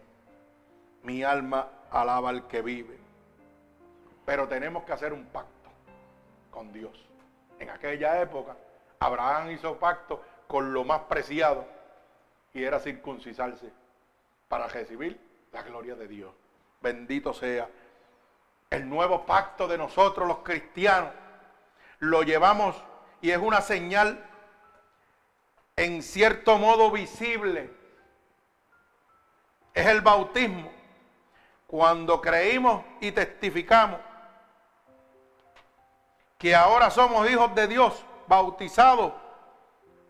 Mi alma alaba al que vive. Pero tenemos que hacer un pacto con Dios. En aquella época, Abraham hizo pacto con lo más preciado y era circuncisarse para recibir la gloria de Dios. Bendito sea. El nuevo pacto de nosotros los cristianos lo llevamos y es una señal en cierto modo visible. Es el bautismo. Cuando creímos y testificamos que ahora somos hijos de Dios, bautizados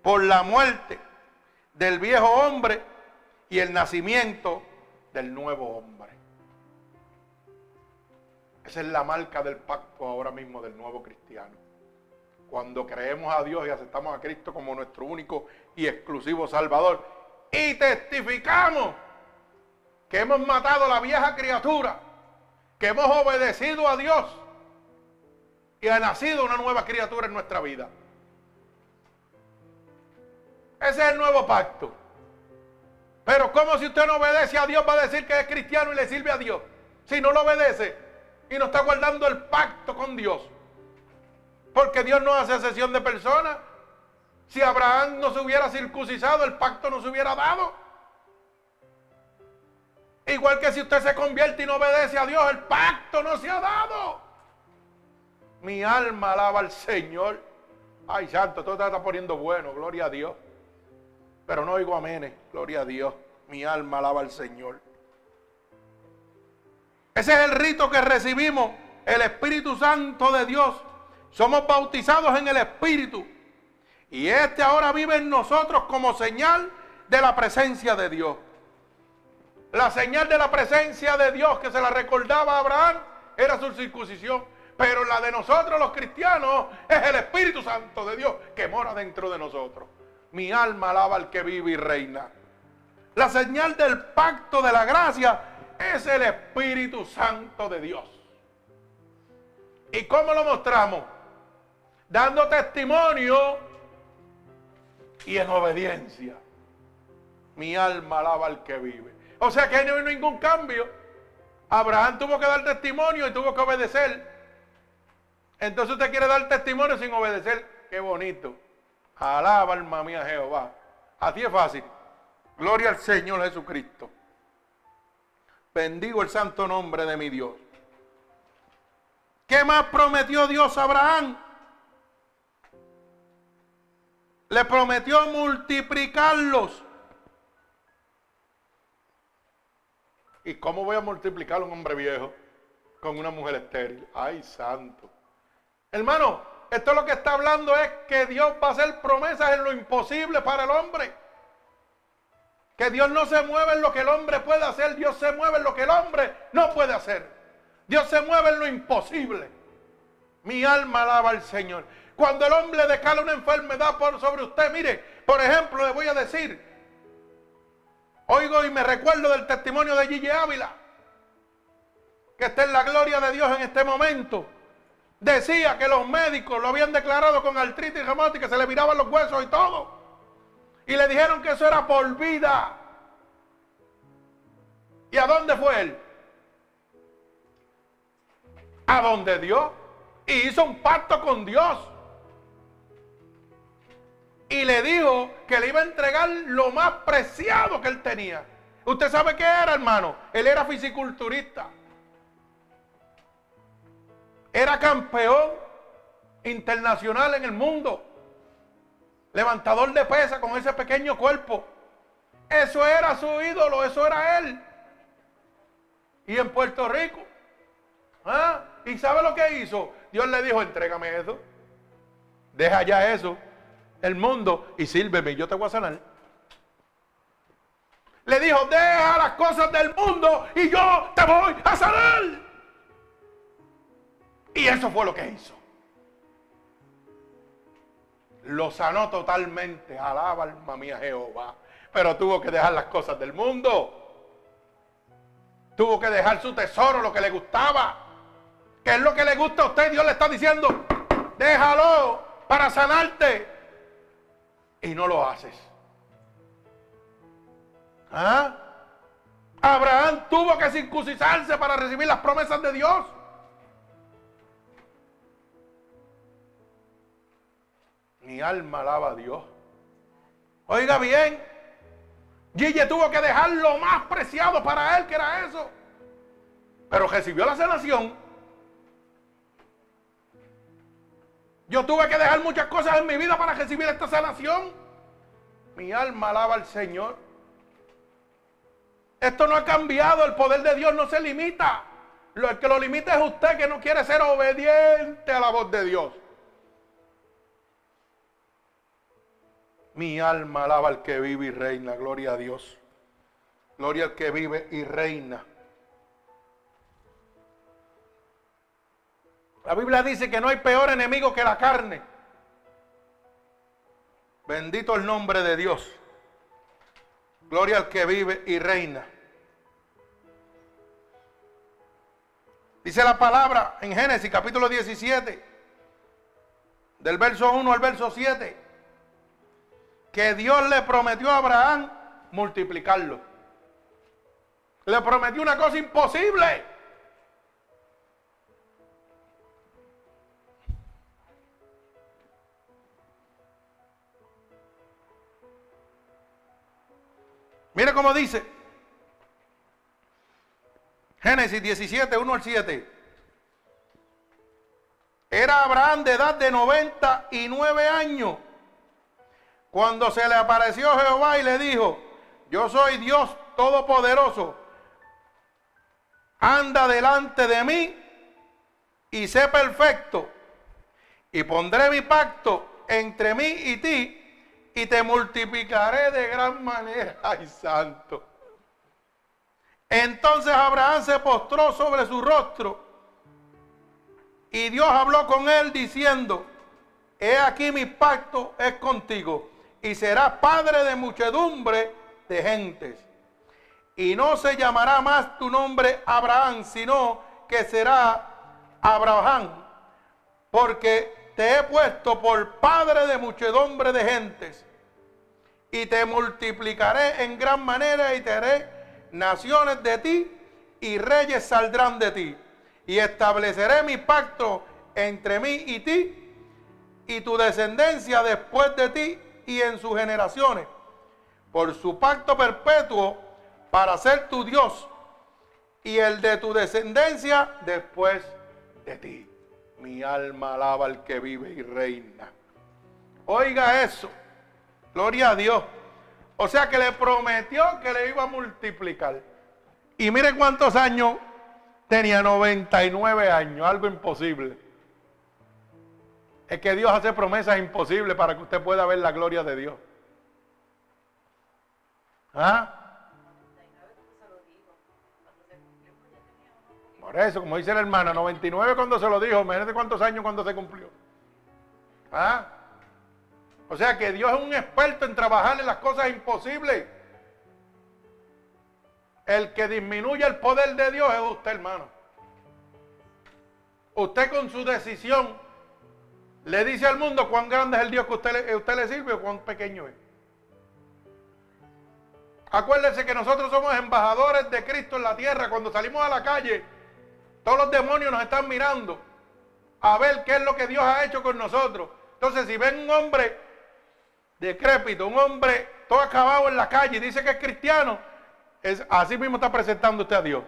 por la muerte del viejo hombre y el nacimiento del nuevo hombre. Esa es la marca del pacto ahora mismo del nuevo cristiano. Cuando creemos a Dios y aceptamos a Cristo como nuestro único y exclusivo Salvador y testificamos que hemos matado a la vieja criatura, que hemos obedecido a Dios y ha nacido una nueva criatura en nuestra vida. Ese es el nuevo pacto. Pero ¿cómo si usted no obedece a Dios va a decir que es cristiano y le sirve a Dios? Si no lo obedece y no está guardando el pacto con Dios. Porque Dios no hace sesión de personas. Si Abraham no se hubiera circuncisado, el pacto no se hubiera dado. Igual que si usted se convierte y no obedece a Dios, el pacto no se ha dado. Mi alma alaba al Señor. Ay, santo, todo está poniendo bueno, gloria a Dios. Pero no oigo amenes, gloria a Dios. Mi alma alaba al Señor. Ese es el rito que recibimos, el Espíritu Santo de Dios. Somos bautizados en el Espíritu. Y este ahora vive en nosotros como señal de la presencia de Dios. La señal de la presencia de Dios que se la recordaba a Abraham era su circuncisión. Pero la de nosotros los cristianos es el Espíritu Santo de Dios que mora dentro de nosotros. Mi alma alaba al que vive y reina. La señal del pacto de la gracia es el Espíritu Santo de Dios. ¿Y cómo lo mostramos? Dando testimonio y en obediencia. Mi alma alaba al que vive. O sea que no hay ningún cambio. Abraham tuvo que dar testimonio y tuvo que obedecer. Entonces usted quiere dar testimonio sin obedecer. Qué bonito. Alaba alma mía Jehová. Así es fácil. Gloria al Señor Jesucristo. Bendigo el santo nombre de mi Dios. ¿Qué más prometió Dios a Abraham? Le prometió multiplicarlos. ¿Y cómo voy a multiplicar un hombre viejo con una mujer estéril? Ay, santo. Hermano, esto lo que está hablando es que Dios va a hacer promesas en lo imposible para el hombre. Que Dios no se mueve en lo que el hombre puede hacer, Dios se mueve en lo que el hombre no puede hacer. Dios se mueve en lo imposible. Mi alma alaba al Señor. Cuando el hombre decala una enfermedad por sobre usted, mire, por ejemplo, le voy a decir, oigo y me recuerdo del testimonio de Gigi Ávila, que está en la gloria de Dios en este momento. Decía que los médicos lo habían declarado con artritis reumática, se le miraban los huesos y todo. Y le dijeron que eso era por vida. ¿Y a dónde fue él? A donde Dios. Y hizo un pacto con Dios y le dijo que le iba a entregar lo más preciado que él tenía. ¿Usted sabe qué era, hermano? Él era fisiculturista. Era campeón internacional en el mundo. Levantador de pesa con ese pequeño cuerpo. Eso era su ídolo, eso era él. Y en Puerto Rico. ¿ah? ¿Y sabe lo que hizo? Dios le dijo, entrégame eso. Deja ya eso el mundo y sírveme, yo te voy a sanar. Le dijo, deja las cosas del mundo y yo te voy a sanar. Y eso fue lo que hizo. Lo sanó totalmente. Alaba alma mía Jehová. Pero tuvo que dejar las cosas del mundo. Tuvo que dejar su tesoro, lo que le gustaba. ¿Qué es lo que le gusta a usted? Dios le está diciendo, déjalo para sanarte y no lo haces. ¿Ah? Abraham tuvo que circuncisarse para recibir las promesas de Dios. Mi alma alaba a Dios. Oiga bien, Gille tuvo que dejar lo más preciado para él, que era eso. Pero recibió la sanación. Yo tuve que dejar muchas cosas en mi vida para recibir esta sanación. Mi alma alaba al Señor. Esto no ha cambiado, el poder de Dios no se limita. Lo que lo limita es usted que no quiere ser obediente a la voz de Dios. Mi alma alaba al que vive y reina, gloria a Dios. Gloria al que vive y reina. La Biblia dice que no hay peor enemigo que la carne. Bendito el nombre de Dios. Gloria al que vive y reina. Dice la palabra en Génesis capítulo 17, del verso 1 al verso 7, que Dios le prometió a Abraham multiplicarlo. Le prometió una cosa imposible. Mire cómo dice. Génesis 17, 1 al 7. Era Abraham de edad de 99 años cuando se le apareció Jehová y le dijo, yo soy Dios Todopoderoso, anda delante de mí y sé perfecto, y pondré mi pacto entre mí y ti y te multiplicaré de gran manera. Ay, santo. Entonces Abraham se postró sobre su rostro y Dios habló con él diciendo, he aquí mi pacto es contigo y serás padre de muchedumbre de gentes. Y no se llamará más tu nombre Abraham, sino que será Abraham, porque te he puesto por padre de muchedumbre de gentes, y te multiplicaré en gran manera y te haré naciones de ti, y reyes saldrán de ti. Y estableceré mi pacto entre mí y ti, y tu descendencia después de ti y en sus generaciones, por su pacto perpetuo, para ser tu Dios, y el de tu descendencia después de ti. Mi alma alaba al que vive y reina. Oiga eso. Gloria a Dios. O sea que le prometió que le iba a multiplicar. Y mire cuántos años tenía, 99 años, algo imposible. Es que Dios hace promesas imposibles para que usted pueda ver la gloria de Dios. ¿Ah? Por eso, como dice la hermana, 99 cuando se lo dijo, imagínate cuántos años cuando se cumplió. ¿Ah? O sea que Dios es un experto en trabajar en las cosas imposibles. El que disminuye el poder de Dios es usted, hermano. Usted con su decisión le dice al mundo cuán grande es el Dios que usted le, usted le sirve o cuán pequeño es. Acuérdese que nosotros somos embajadores de Cristo en la tierra. Cuando salimos a la calle, todos los demonios nos están mirando a ver qué es lo que Dios ha hecho con nosotros. Entonces, si ven un hombre decrépito, un hombre todo acabado en la calle y dice que es cristiano, es, así mismo está presentando usted a Dios.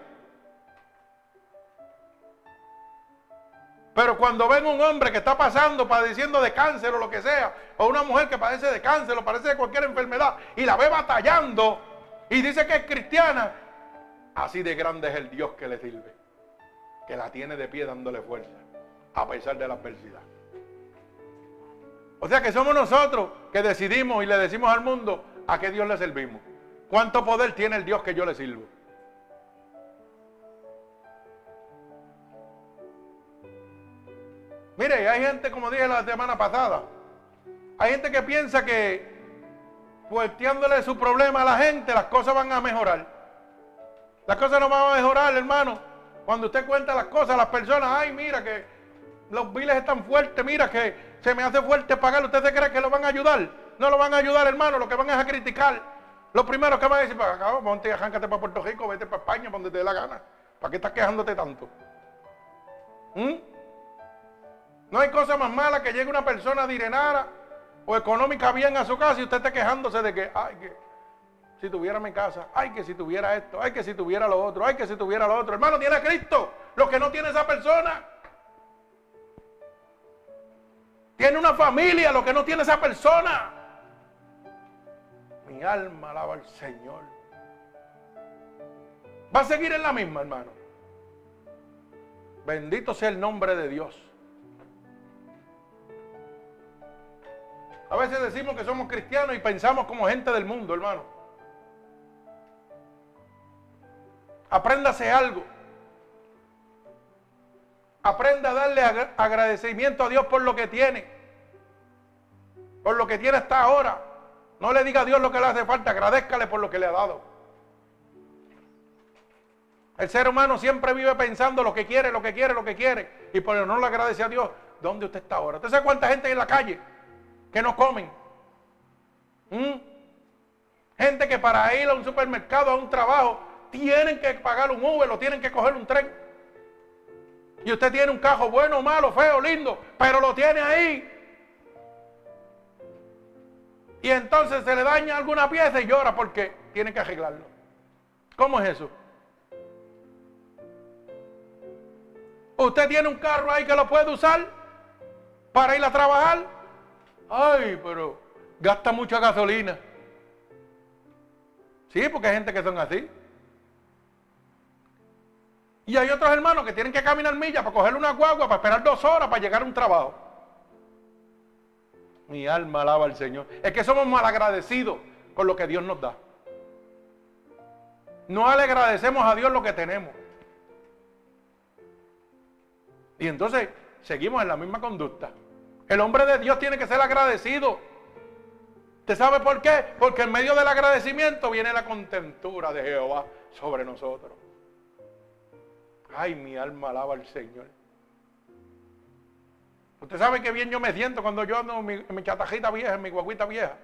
Pero cuando ven un hombre que está pasando, padeciendo de cáncer o lo que sea, o una mujer que padece de cáncer o padece de cualquier enfermedad y la ve batallando y dice que es cristiana, así de grande es el Dios que le sirve que la tiene de pie dándole fuerza, a pesar de la adversidad. O sea que somos nosotros que decidimos y le decimos al mundo a qué Dios le servimos. ¿Cuánto poder tiene el Dios que yo le sirvo? Mire, hay gente, como dije la semana pasada, hay gente que piensa que volteándole su problema a la gente, las cosas van a mejorar. Las cosas no van a mejorar, hermano, cuando usted cuenta las cosas las personas, ay, mira que los biles están fuertes, mira que se me hace fuerte pagar. ¿Usted se cree que lo van a ayudar? No lo van a ayudar, hermano, lo que van es a criticar. Lo primero que van a decir, para acá, ponte y arráncate para Puerto Rico, vete para España, donde te dé la gana. ¿Para qué estás quejándote tanto? ¿Mm? No hay cosa más mala que llegue una persona direnara o económica bien a su casa y usted esté quejándose de que, ay, que si tuviera mi casa, ay que si tuviera esto, ay que si tuviera lo otro, ay que si tuviera lo otro. Hermano, tiene a Cristo, lo que no tiene esa persona. Tiene una familia, lo que no tiene esa persona. Mi alma alaba al Señor. Va a seguir en la misma, hermano. Bendito sea el nombre de Dios. A veces decimos que somos cristianos y pensamos como gente del mundo, hermano. Apréndase algo. Aprenda a darle agradecimiento a Dios por lo que tiene. Por lo que tiene hasta ahora. No le diga a Dios lo que le hace falta, agradezcale por lo que le ha dado. El ser humano siempre vive pensando lo que quiere, lo que quiere, lo que quiere. Y por eso no le agradece a Dios. ¿Dónde usted está ahora? ¿Usted sabe cuánta gente hay en la calle que no comen? ¿Mm? Gente que para ir a un supermercado, a un trabajo, tienen que pagar un Uber o tienen que coger un tren. Y usted tiene un cajo bueno, malo, feo, lindo, pero lo tiene ahí. Y entonces se le daña alguna pieza y llora porque tiene que arreglarlo. ¿Cómo es eso? Usted tiene un carro ahí que lo puede usar para ir a trabajar. Ay, pero gasta mucha gasolina. Sí, porque hay gente que son así. Y hay otros hermanos que tienen que caminar millas para coger una guagua, para esperar dos horas para llegar a un trabajo. Mi alma alaba al Señor. Es que somos malagradecidos con lo que Dios nos da. No le agradecemos a Dios lo que tenemos. Y entonces seguimos en la misma conducta. El hombre de Dios tiene que ser agradecido. ¿Usted sabe por qué? Porque en medio del agradecimiento viene la contentura de Jehová sobre nosotros. Ay, mi alma alaba al Señor. Usted sabe que bien yo me siento cuando yo ando en mi, chatajita vieja, en mi guaguita vieja.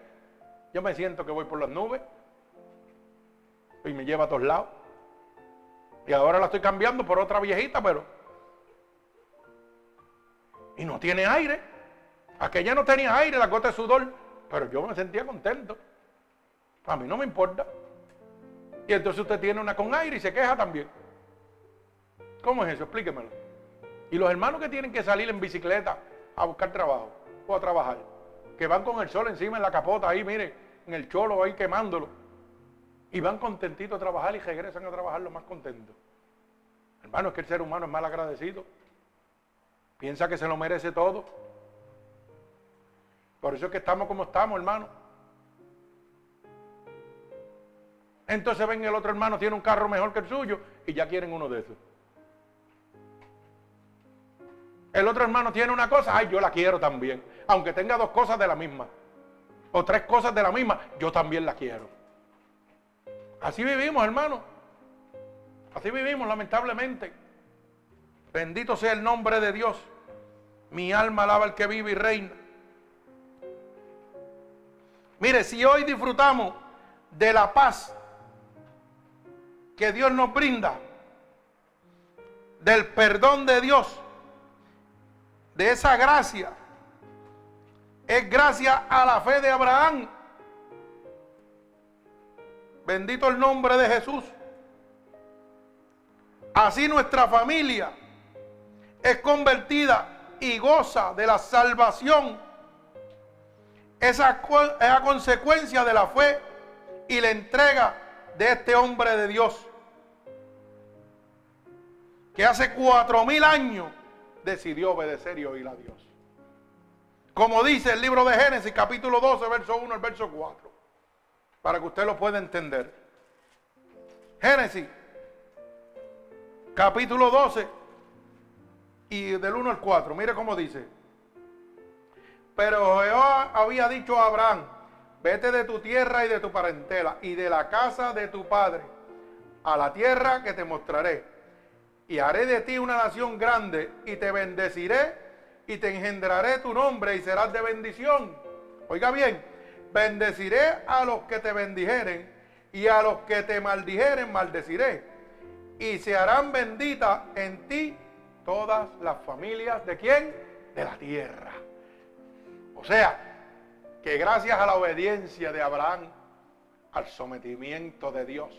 Yo me siento que voy por las nubes y me lleva a todos lados. Y ahora la estoy cambiando por otra viejita, pero... Y no tiene aire. Aquella no tenía aire, la gota de sudor. Pero yo me sentía contento. A mí no me importa. Y entonces usted tiene una con aire y se queja también. ¿Cómo es eso? Explíquemelo. Y los hermanos que tienen que salir en bicicleta a buscar trabajo o a trabajar, que van con el sol encima en la capota ahí, mire, en el cholo ahí quemándolo, y van contentitos a trabajar y regresan a trabajar lo más contentos. Hermano, es que el ser humano es mal agradecido. Piensa que se lo merece todo. Por eso es que estamos como estamos, hermano. Entonces ven el otro hermano, tiene un carro mejor que el suyo y ya quieren uno de esos. El otro hermano tiene una cosa, ay, yo la quiero también. Aunque tenga dos cosas de la misma. O tres cosas de la misma, yo también la quiero. Así vivimos, hermano. Así vivimos, lamentablemente. Bendito sea el nombre de Dios. Mi alma alaba al que vive y reina. Mire, si hoy disfrutamos de la paz que Dios nos brinda, del perdón de Dios, de esa gracia, es gracias a la fe de Abraham. Bendito el nombre de Jesús. Así nuestra familia es convertida y goza de la salvación. Esa es a consecuencia de la fe y la entrega de este hombre de Dios. Que hace cuatro mil años decidió obedecer y oír a Dios. Como dice el libro de Génesis, capítulo 12, verso 1 al verso 4. Para que usted lo pueda entender. Génesis, capítulo 12 y del 1 al 4. Mire cómo dice. Pero Jehová había dicho a Abraham, vete de tu tierra y de tu parentela y de la casa de tu padre a la tierra que te mostraré. Y haré de ti una nación grande y te bendeciré y te engendraré tu nombre y serás de bendición. Oiga bien, bendeciré a los que te bendijeren y a los que te maldijeren maldeciré. Y se harán benditas en ti todas las familias de quién? De la tierra. O sea, que gracias a la obediencia de Abraham, al sometimiento de Dios,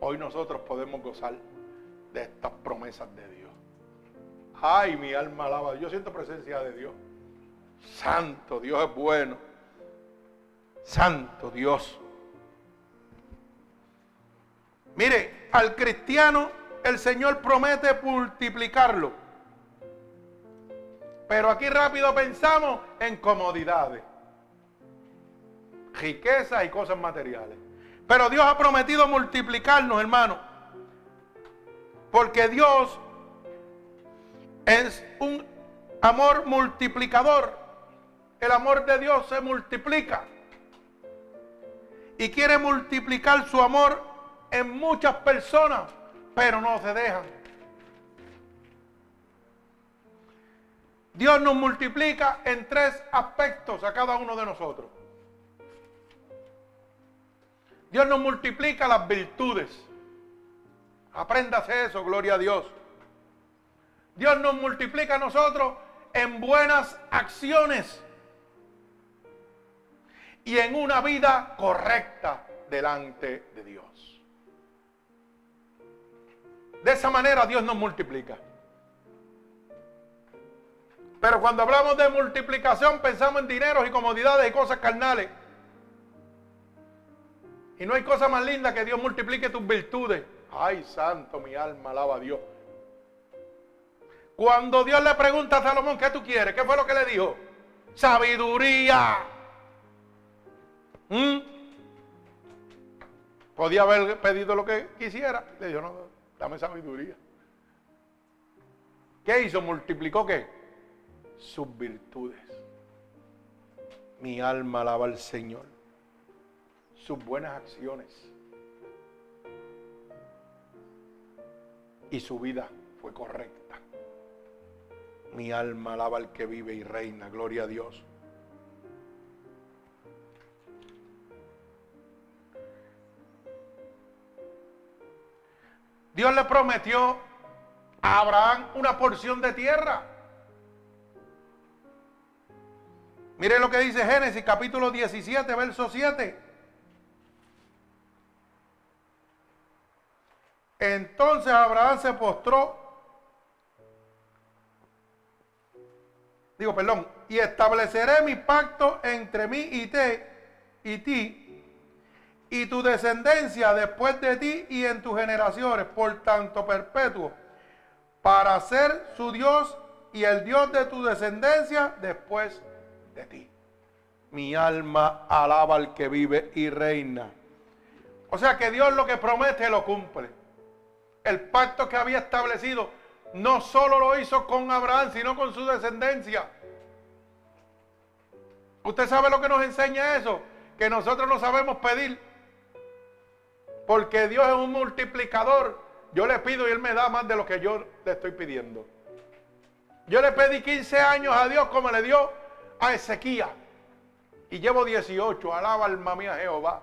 hoy nosotros podemos gozar de estas promesas de Dios. Ay, mi alma alaba. Yo siento presencia de Dios. Santo, Dios es bueno. Santo Dios. Mire, al cristiano el Señor promete multiplicarlo. Pero aquí rápido pensamos en comodidades, riquezas y cosas materiales. Pero Dios ha prometido multiplicarnos, hermano. Porque Dios es un amor multiplicador. El amor de Dios se multiplica. Y quiere multiplicar su amor en muchas personas pero no se dejan. Dios nos multiplica en tres aspectos a cada uno de nosotros. Dios nos multiplica las virtudes. Apréndase eso, gloria a Dios. Dios nos multiplica a nosotros en buenas acciones y en una vida correcta delante de Dios. De esa manera Dios nos multiplica. Pero cuando hablamos de multiplicación pensamos en dineros y comodidades y cosas carnales. Y no hay cosa más linda que Dios multiplique tus virtudes. Ay, santo, mi alma alaba a Dios. Cuando Dios le pregunta a Salomón, ¿qué tú quieres? ¿Qué fue lo que le dijo? Sabiduría. ¿Mm? Podía haber pedido lo que quisiera. Le dijo, no, Dame sabiduría. ¿Qué hizo? Multiplicó qué? Sus virtudes. Mi alma alaba al Señor. Sus buenas acciones. Y su vida fue correcta. Mi alma alaba al que vive y reina. Gloria a Dios. Dios le prometió a Abraham una porción de tierra. Mire lo que dice Génesis capítulo 17, verso 7. Entonces Abraham se postró, digo, perdón, y estableceré mi pacto entre mí y te y ti y tu descendencia después de ti y en tus generaciones, por tanto perpetuo, para ser su Dios y el Dios de tu descendencia después de ti. Mi alma alaba al que vive y reina. O sea que Dios lo que promete lo cumple. El pacto que había establecido no solo lo hizo con Abraham, sino con su descendencia. ¿Usted sabe lo que nos enseña eso? Que nosotros no sabemos pedir porque Dios es un multiplicador. Yo le pido y Él me da más de lo que yo le estoy pidiendo. Yo le pedí 15 años a Dios como le dio a Ezequiel. Y llevo 18. Alaba alma mía Jehová.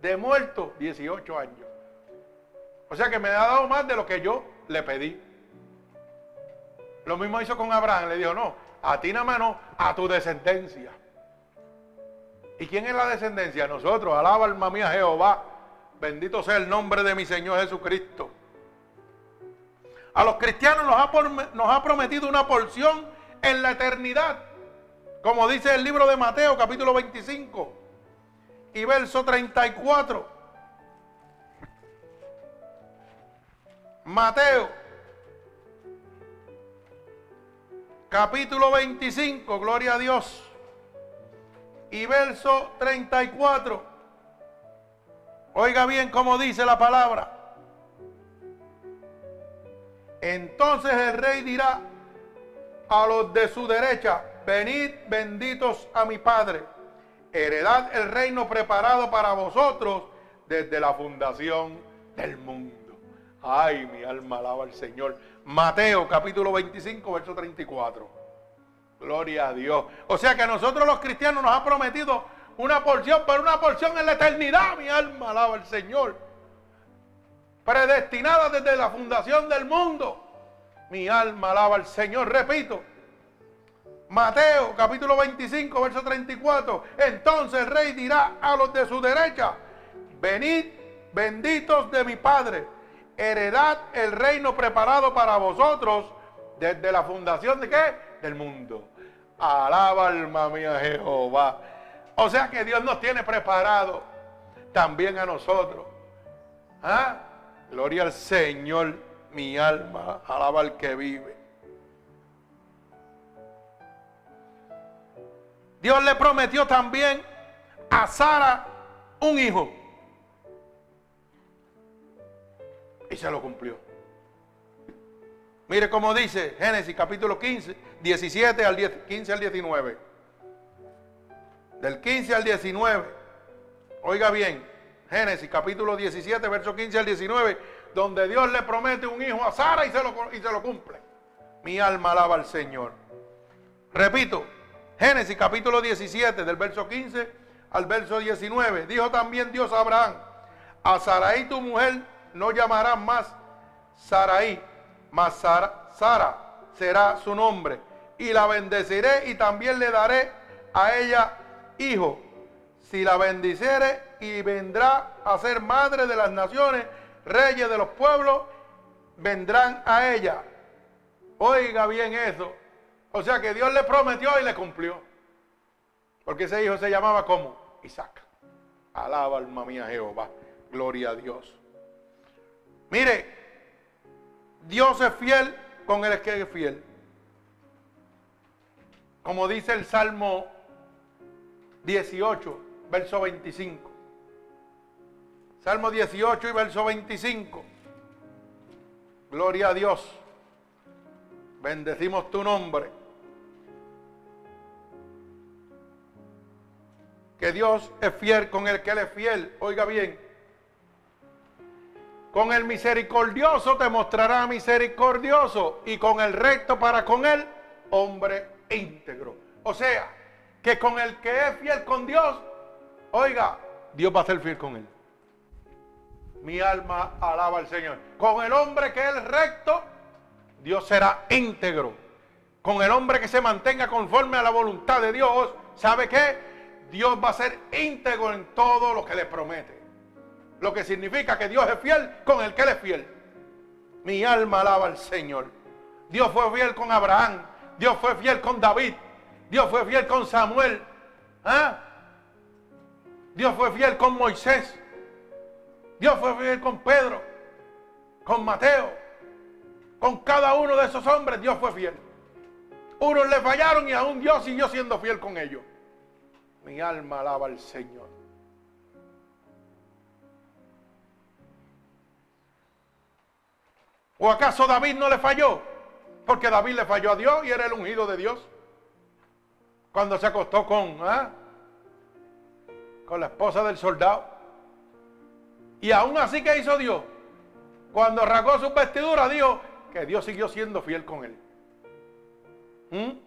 De muerto, 18 años. O sea que me ha dado más de lo que yo le pedí. Lo mismo hizo con Abraham. Le dijo, no, a ti nada más no, a tu descendencia. ¿Y quién es la descendencia? Nosotros. Alaba alma mía Jehová. Bendito sea el nombre de mi Señor Jesucristo. A los cristianos nos ha, nos ha prometido una porción en la eternidad. Como dice el libro de Mateo capítulo 25 y verso 34. Mateo capítulo 25, gloria a Dios. Y verso 34. Oiga bien cómo dice la palabra. Entonces el rey dirá a los de su derecha, venid benditos a mi Padre, heredad el reino preparado para vosotros desde la fundación del mundo. Ay, mi alma alaba al Señor. Mateo capítulo 25, verso 34. Gloria a Dios. O sea que a nosotros los cristianos nos ha prometido una porción, pero una porción en la eternidad. Mi alma alaba al Señor. Predestinada desde la fundación del mundo. Mi alma alaba al Señor. Repito. Mateo capítulo 25, verso 34. Entonces el rey dirá a los de su derecha, venid benditos de mi Padre, heredad el reino preparado para vosotros desde la fundación de qué? Del mundo. Alaba alma mía Jehová. O sea que Dios nos tiene preparado también a nosotros. ¿Ah? Gloria al Señor, mi alma, alaba al que vive. Dios le prometió también a Sara un hijo. Y se lo cumplió. Mire cómo dice Génesis capítulo 15, 17 al 10, 15 al 19 del 15 al 19. Oiga bien, Génesis capítulo 17, verso 15 al 19, donde Dios le promete un hijo a Sara y se lo, y se lo cumple. Mi alma alaba al Señor. Repito, Génesis capítulo 17, del verso 15 al verso 19. Dijo también Dios a Abraham, a Saraí tu mujer no llamarás más Saraí, mas Sara, Sara será su nombre. Y la bendeciré y también le daré a ella hijo, si la bendicere y vendrá a ser madre de las naciones, reyes de los pueblos, vendrán a ella. Oiga bien eso. O sea que Dios le prometió y le cumplió. Porque ese hijo se llamaba como Isaac. Alaba alma mía Jehová. Gloria a Dios. Mire, Dios es fiel con el que es fiel. Como dice el Salmo 18, verso 25. Salmo 18 y verso 25. Gloria a Dios. Bendecimos tu nombre. Que Dios es fiel con el que Él es fiel. Oiga bien. Con el misericordioso te mostrará misericordioso y con el recto para con Él hombre íntegro. O sea, que con el que es fiel con Dios, oiga, Dios va a ser fiel con él. Mi alma alaba al Señor. Con el hombre que es recto, Dios será íntegro. Con el hombre que se mantenga conforme a la voluntad de Dios, ¿sabe qué? Dios va a ser íntegro en todo lo que le promete. Lo que significa que Dios es fiel con el que él es fiel. Mi alma alaba al Señor. Dios fue fiel con Abraham. Dios fue fiel con David. Dios fue fiel con Samuel. ¿Ah? Dios fue fiel con Moisés. Dios fue fiel con Pedro. Con Mateo. Con cada uno de esos hombres Dios fue fiel. Unos le fallaron y aún Dios siguió siendo fiel con ellos. Mi alma alaba al Señor. ¿O acaso David no le falló? Porque David le falló a Dios y era el ungido de Dios. Cuando se acostó con, ¿ah? con la esposa del soldado. Y aún así que hizo Dios. Cuando rasgó sus vestiduras, dijo que Dios siguió siendo fiel con él. ¿Mm?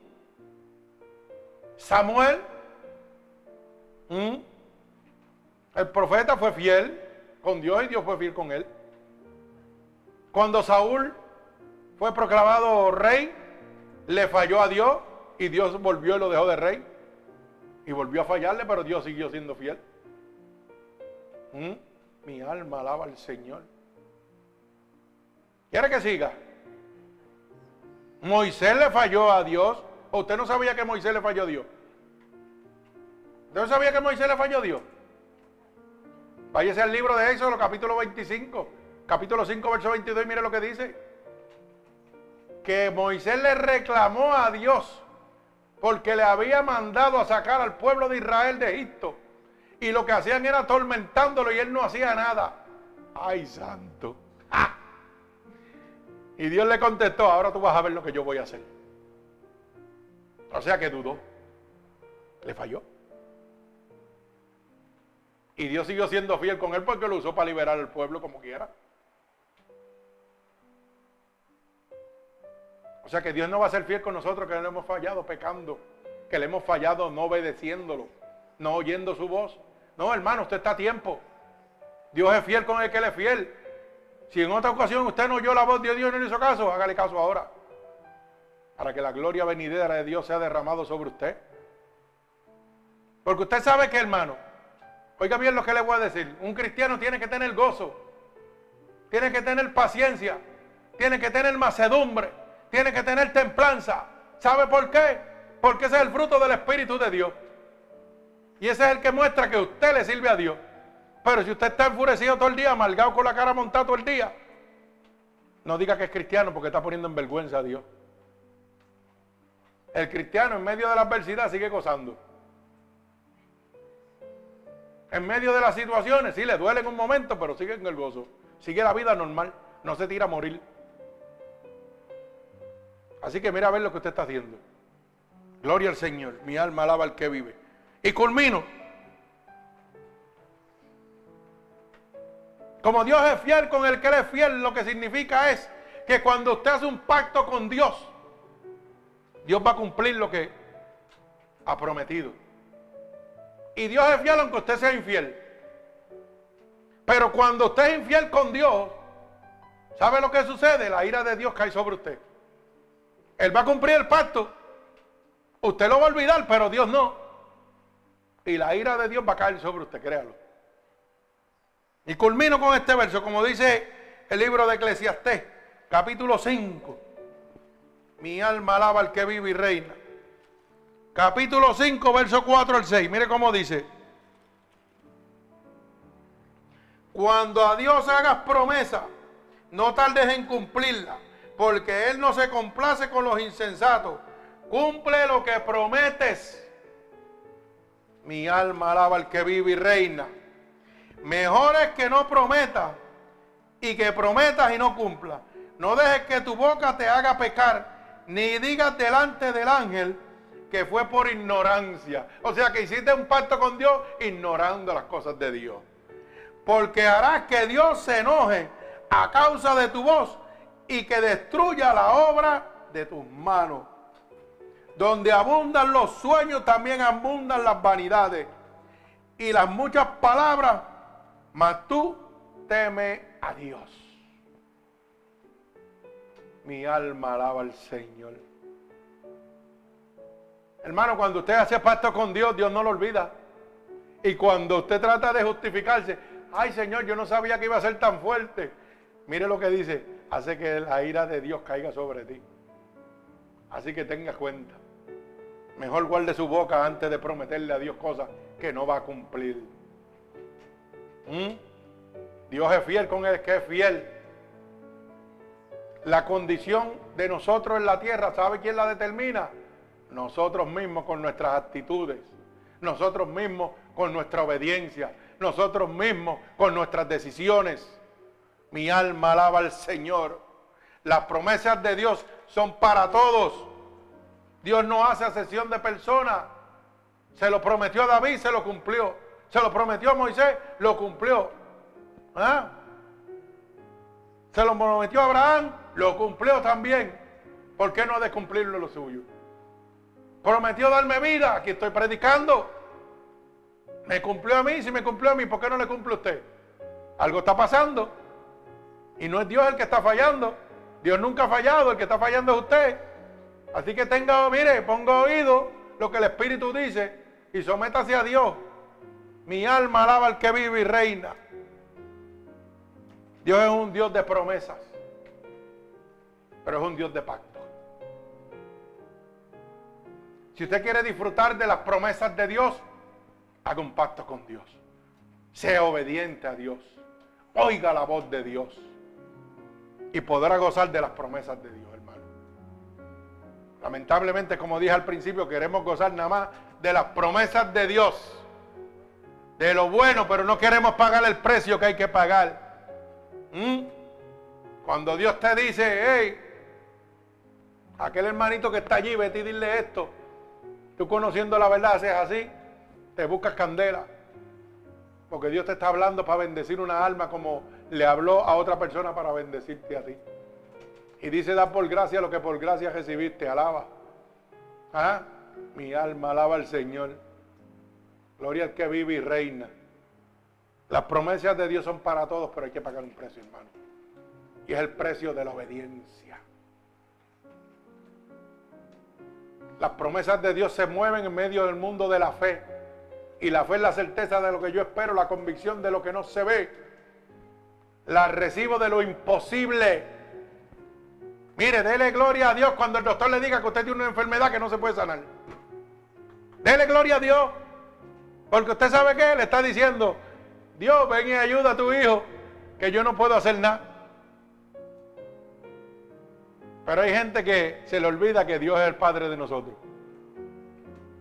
Samuel, ¿Mm? el profeta fue fiel con Dios y Dios fue fiel con él. Cuando Saúl fue proclamado rey, le falló a Dios y Dios volvió y lo dejó de rey. Y volvió a fallarle, pero Dios siguió siendo fiel. ¿Mm? Mi alma alaba al Señor. ¿Quiere que siga? Moisés le falló a Dios. ¿O usted no sabía que Moisés le falló a Dios? ¿Usted no sabía que Moisés le falló a Dios? Váyase al libro de Éxodo, capítulo 25 capítulo 5, verso 22, mire lo que dice. Que Moisés le reclamó a Dios porque le había mandado a sacar al pueblo de Israel de Egipto. Y lo que hacían era atormentándolo y él no hacía nada. ¡Ay, santo! Y Dios le contestó, ahora tú vas a ver lo que yo voy a hacer. O sea que dudó. Le falló. Y Dios siguió siendo fiel con él porque lo usó para liberar al pueblo como quiera. O sea que Dios no va a ser fiel con nosotros que le hemos fallado pecando, que le hemos fallado no obedeciéndolo, no oyendo su voz. No, hermano, usted está a tiempo. Dios es fiel con el que le es fiel. Si en otra ocasión usted no oyó la voz de Dios y no le hizo caso, hágale caso ahora. Para que la gloria venidera de Dios sea derramado sobre usted. Porque usted sabe que, hermano, oiga bien lo que le voy a decir. Un cristiano tiene que tener gozo, tiene que tener paciencia, tiene que tener macedumbre tiene que tener templanza. ¿Sabe por qué? Porque ese es el fruto del Espíritu de Dios. Y ese es el que muestra que usted le sirve a Dios. Pero si usted está enfurecido todo el día, amargado con la cara montada todo el día, no diga que es cristiano porque está poniendo en vergüenza a Dios. El cristiano en medio de la adversidad sigue gozando. En medio de las situaciones, sí le duele en un momento, pero sigue en el gozo. Sigue la vida normal, no se tira a morir. Así que mira a ver lo que usted está haciendo. Gloria al Señor. Mi alma alaba al que vive. Y culmino. Como Dios es fiel con el que él es fiel, lo que significa es que cuando usted hace un pacto con Dios, Dios va a cumplir lo que ha prometido. Y Dios es fiel aunque usted sea infiel. Pero cuando usted es infiel con Dios, ¿sabe lo que sucede? La ira de Dios cae sobre usted. Él va a cumplir el pacto. Usted lo va a olvidar, pero Dios no. Y la ira de Dios va a caer sobre usted, créalo. Y culmino con este verso, como dice el libro de Eclesiastés, capítulo 5. Mi alma alaba al que vive y reina. Capítulo 5, verso 4 al 6. Mire cómo dice. Cuando a Dios hagas promesa, no tardes en cumplirla porque Él no se complace con los insensatos. Cumple lo que prometes. Mi alma alaba al que vive y reina. Mejor es que no prometas y que prometas y no cumplas. No dejes que tu boca te haga pecar, ni digas delante del ángel que fue por ignorancia. O sea que hiciste un pacto con Dios ignorando las cosas de Dios. Porque harás que Dios se enoje a causa de tu voz y que destruya la obra de tus manos. Donde abundan los sueños, también abundan las vanidades. Y las muchas palabras, mas tú teme a Dios. Mi alma alaba al Señor. Hermano, cuando usted hace pacto con Dios, Dios no lo olvida. Y cuando usted trata de justificarse, ay Señor, yo no sabía que iba a ser tan fuerte. Mire lo que dice, hace que la ira de Dios caiga sobre ti. Así que tenga cuenta. Mejor guarde su boca antes de prometerle a Dios cosas que no va a cumplir. ¿Mm? Dios es fiel con el que es fiel. La condición de nosotros en la tierra, ¿sabe quién la determina? Nosotros mismos con nuestras actitudes. Nosotros mismos con nuestra obediencia. Nosotros mismos con nuestras decisiones. Mi alma alaba al Señor. Las promesas de Dios son para todos. Dios no hace asesión de personas. Se lo prometió a David, se lo cumplió. Se lo prometió a Moisés, lo cumplió. ¿Ah? Se lo prometió a Abraham, lo cumplió también. ¿Por qué no de cumplirlo lo suyo? Prometió darme vida, aquí estoy predicando. Me cumplió a mí, si me cumplió a mí, ¿por qué no le cumple a usted? Algo está pasando. Y no es Dios el que está fallando. Dios nunca ha fallado, el que está fallando es usted. Así que tenga, mire, ponga oído lo que el Espíritu dice y sométase a Dios. Mi alma alaba al que vive y reina. Dios es un Dios de promesas, pero es un Dios de pacto. Si usted quiere disfrutar de las promesas de Dios, haga un pacto con Dios. Sea obediente a Dios. Oiga la voz de Dios. Y podrá gozar de las promesas de Dios. Lamentablemente, como dije al principio, queremos gozar nada más de las promesas de Dios, de lo bueno, pero no queremos pagar el precio que hay que pagar. ¿Mm? Cuando Dios te dice, hey, aquel hermanito que está allí, vete y dile esto, tú conociendo la verdad, haces así, te buscas candela. Porque Dios te está hablando para bendecir una alma como le habló a otra persona para bendecirte a ti. Y dice, da por gracia lo que por gracia recibiste, alaba. ¿Ah? Mi alma alaba al Señor. Gloria al que vive y reina. Las promesas de Dios son para todos, pero hay que pagar un precio, hermano. Y es el precio de la obediencia. Las promesas de Dios se mueven en medio del mundo de la fe. Y la fe es la certeza de lo que yo espero, la convicción de lo que no se ve. La recibo de lo imposible. Mire, dele gloria a Dios cuando el doctor le diga que usted tiene una enfermedad que no se puede sanar. Dele gloria a Dios. Porque usted sabe que le está diciendo, Dios, ven y ayuda a tu hijo, que yo no puedo hacer nada. Pero hay gente que se le olvida que Dios es el Padre de nosotros.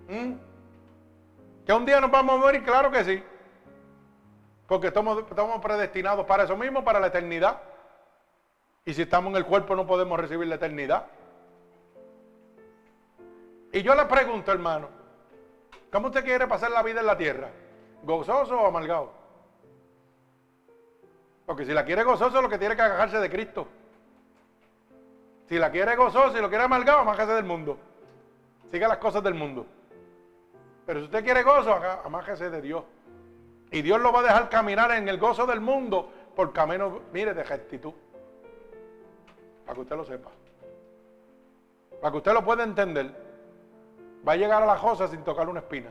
¿Mm? Que un día nos vamos a morir, claro que sí. Porque estamos, predestinados para eso mismo, para la eternidad. Y si estamos en el cuerpo no podemos recibir la eternidad. Y yo le pregunto, hermano, ¿cómo usted quiere pasar la vida en la tierra? ¿Gozoso o amargado? Porque si la quiere gozoso, lo que tiene que agajarse de Cristo. Si la quiere gozoso y lo quiere amargado, amájese del mundo. Siga las cosas del mundo. Pero si usted quiere gozo, amájese de Dios. Y Dios lo va a dejar caminar en el gozo del mundo por camino, mire, de rectitud. Para que usted lo sepa. Para que usted lo pueda entender. Va a llegar a la josa sin tocar una espina.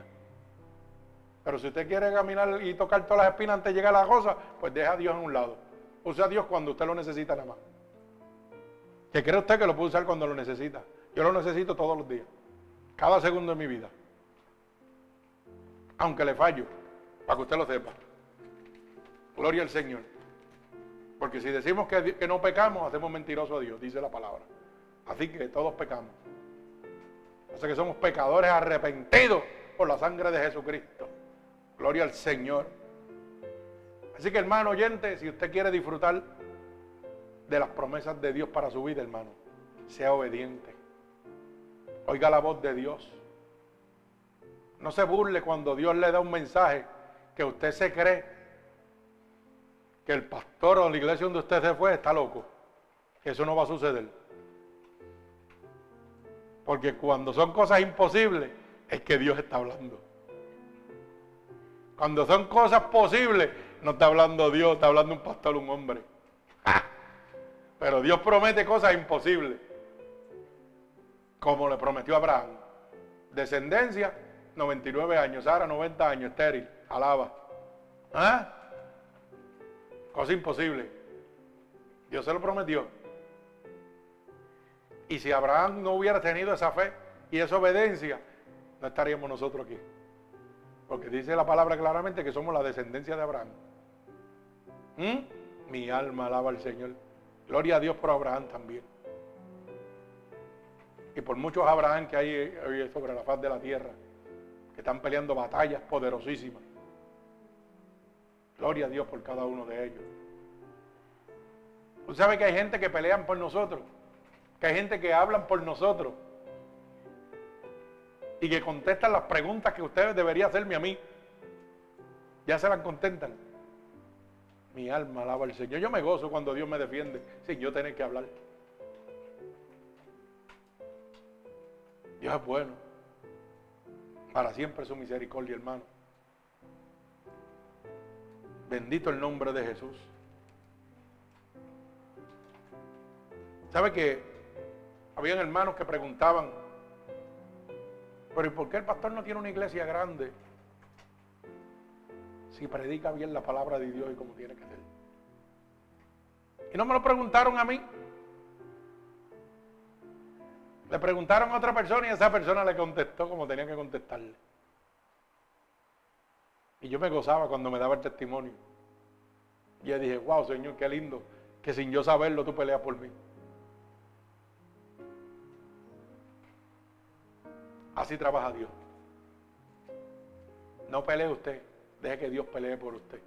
Pero si usted quiere caminar y tocar todas las espinas antes de llegar a la josa, pues deja a Dios en un lado. Use a Dios cuando usted lo necesita nada más. Que cree usted que lo puede usar cuando lo necesita. Yo lo necesito todos los días. Cada segundo de mi vida. Aunque le fallo. Para que usted lo sepa. Gloria al Señor. Porque si decimos que, no pecamos, hacemos mentiroso a Dios, dice la palabra. Así que todos pecamos. Así que somos pecadores arrepentidos por la sangre de Jesucristo. Gloria al Señor. Así que hermano oyente, si usted quiere disfrutar de las promesas de Dios para su vida, hermano, sea obediente. Oiga la voz de Dios. No se burle cuando Dios le da un mensaje que usted se cree que el pastor o la iglesia donde usted se fue está loco. Eso no va a suceder. Porque cuando son cosas imposibles, es que Dios está hablando. Cuando son cosas posibles, no está hablando Dios, está hablando un pastor, un hombre. Pero Dios promete cosas imposibles. Como le prometió a Abraham. Descendencia, 99 años. Sara, 90 años, estéril. Alaba. ¿Ah? Cosa imposible. Dios se lo prometió. Y si Abraham no hubiera tenido esa fe y esa obediencia, no estaríamos nosotros aquí. Porque dice la palabra claramente que somos la descendencia de Abraham. ¿Mm? Mi alma alaba al Señor. Gloria a Dios por Abraham también. Y por muchos Abraham que hay sobre la faz de la tierra, que están peleando batallas poderosísimas. Gloria a Dios por cada uno de ellos. Usted sabe que hay gente que pelean por nosotros, que hay gente que hablan por nosotros y que contestan las preguntas que ustedes deberían hacerme a mí. Ya se las contentan. Mi alma alaba al Señor. Yo me gozo cuando Dios me defiende sin yo tener que hablar. Dios es bueno. Para siempre su misericordia, hermano. Bendito el nombre de Jesús. ¿Sabe que habían hermanos que preguntaban, pero ¿y por qué el pastor no tiene una iglesia grande? Si predica bien la palabra de Dios y como tiene que ser. Y no me lo preguntaron a mí. Le preguntaron a otra persona y esa persona le contestó como tenía que contestarle. Y yo me gozaba cuando me daba el testimonio. Y yo dije, wow, Señor, qué lindo que sin yo saberlo tú peleas por mí. Así trabaja Dios. No pelee usted, deje que Dios pelee por usted.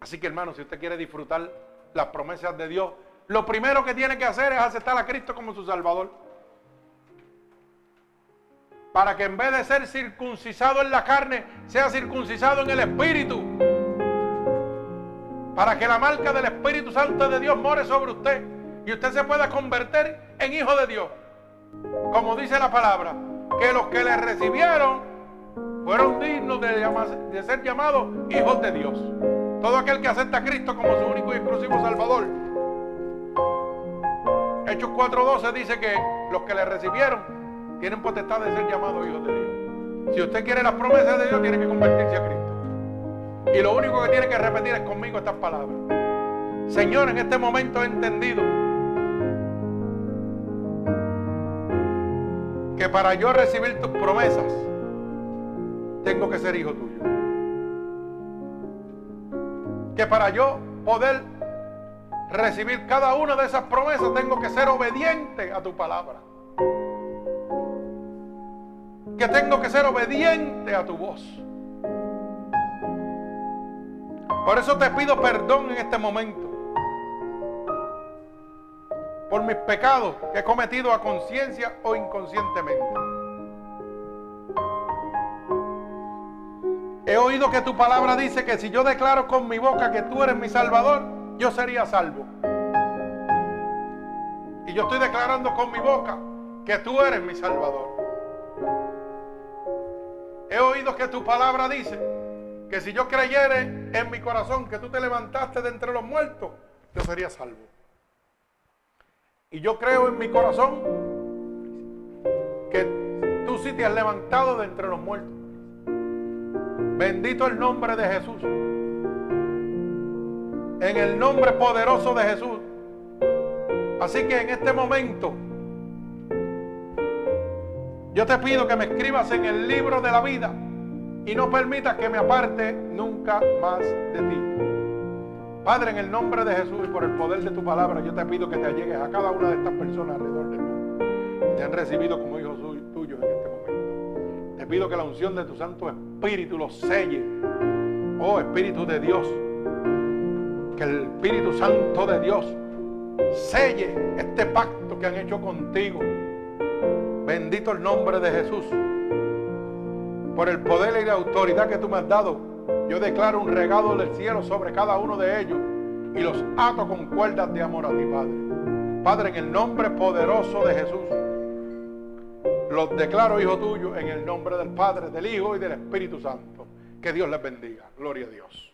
Así que hermano, si usted quiere disfrutar las promesas de Dios, lo primero que tiene que hacer es aceptar a Cristo como su Salvador. Para que en vez de ser circuncisado en la carne, sea circuncisado en el Espíritu. Para que la marca del Espíritu Santo de Dios more sobre usted y usted se pueda convertir en hijo de Dios como dice la palabra, que los que le recibieron fueron dignos de, ser llamados hijos de Dios. Todo aquel que acepta a Cristo como su único y exclusivo Salvador. Hechos 4.12 dice que los que le recibieron tienen potestad de ser llamados hijos de Dios. Si usted quiere las promesas de Dios, tiene que convertirse a Cristo. Y lo único que tiene que repetir es conmigo estas palabras. Señor, en este momento he entendido que para yo recibir tus promesas, tengo que ser hijo tuyo. Que para yo poder recibir cada una de esas promesas, tengo que ser obediente a tu palabra. Que tengo que ser obediente a tu voz. Por eso te pido perdón en este momento por mis pecados que he cometido a conciencia o inconscientemente. He oído que tu palabra dice que si yo declaro con mi boca que tú eres mi salvador, yo sería salvo. Y yo estoy declarando con mi boca que tú eres mi salvador. He oído que tu palabra dice que si yo creyere en mi corazón que tú te levantaste de entre los muertos, yo sería salvo. Y yo creo en mi corazón que tú sí te has levantado de entre los muertos. Bendito el nombre de Jesús. En el nombre poderoso de Jesús. Así que en este momento yo te pido que me escribas en el libro de la vida y no permitas que me aparte nunca más de ti. Padre, en el nombre de Jesús y por el poder de tu palabra, yo te pido que te allegues a cada una de estas personas alrededor del mundo que te han recibido como hijos tuyos en este momento. Te pido que la unción de tu Santo Espíritu los selle. Oh Espíritu de Dios, que el Espíritu Santo de Dios selle este pacto que han hecho contigo. Bendito el nombre de Jesús. Por el poder y la autoridad que tú me has dado yo declaro un regalo del cielo sobre cada uno de ellos y los ato con cuerdas de amor a ti, Padre. Padre, en el nombre poderoso de Jesús, los declaro hijo tuyo en el nombre del Padre, del Hijo y del Espíritu Santo. Que Dios les bendiga. Gloria a Dios.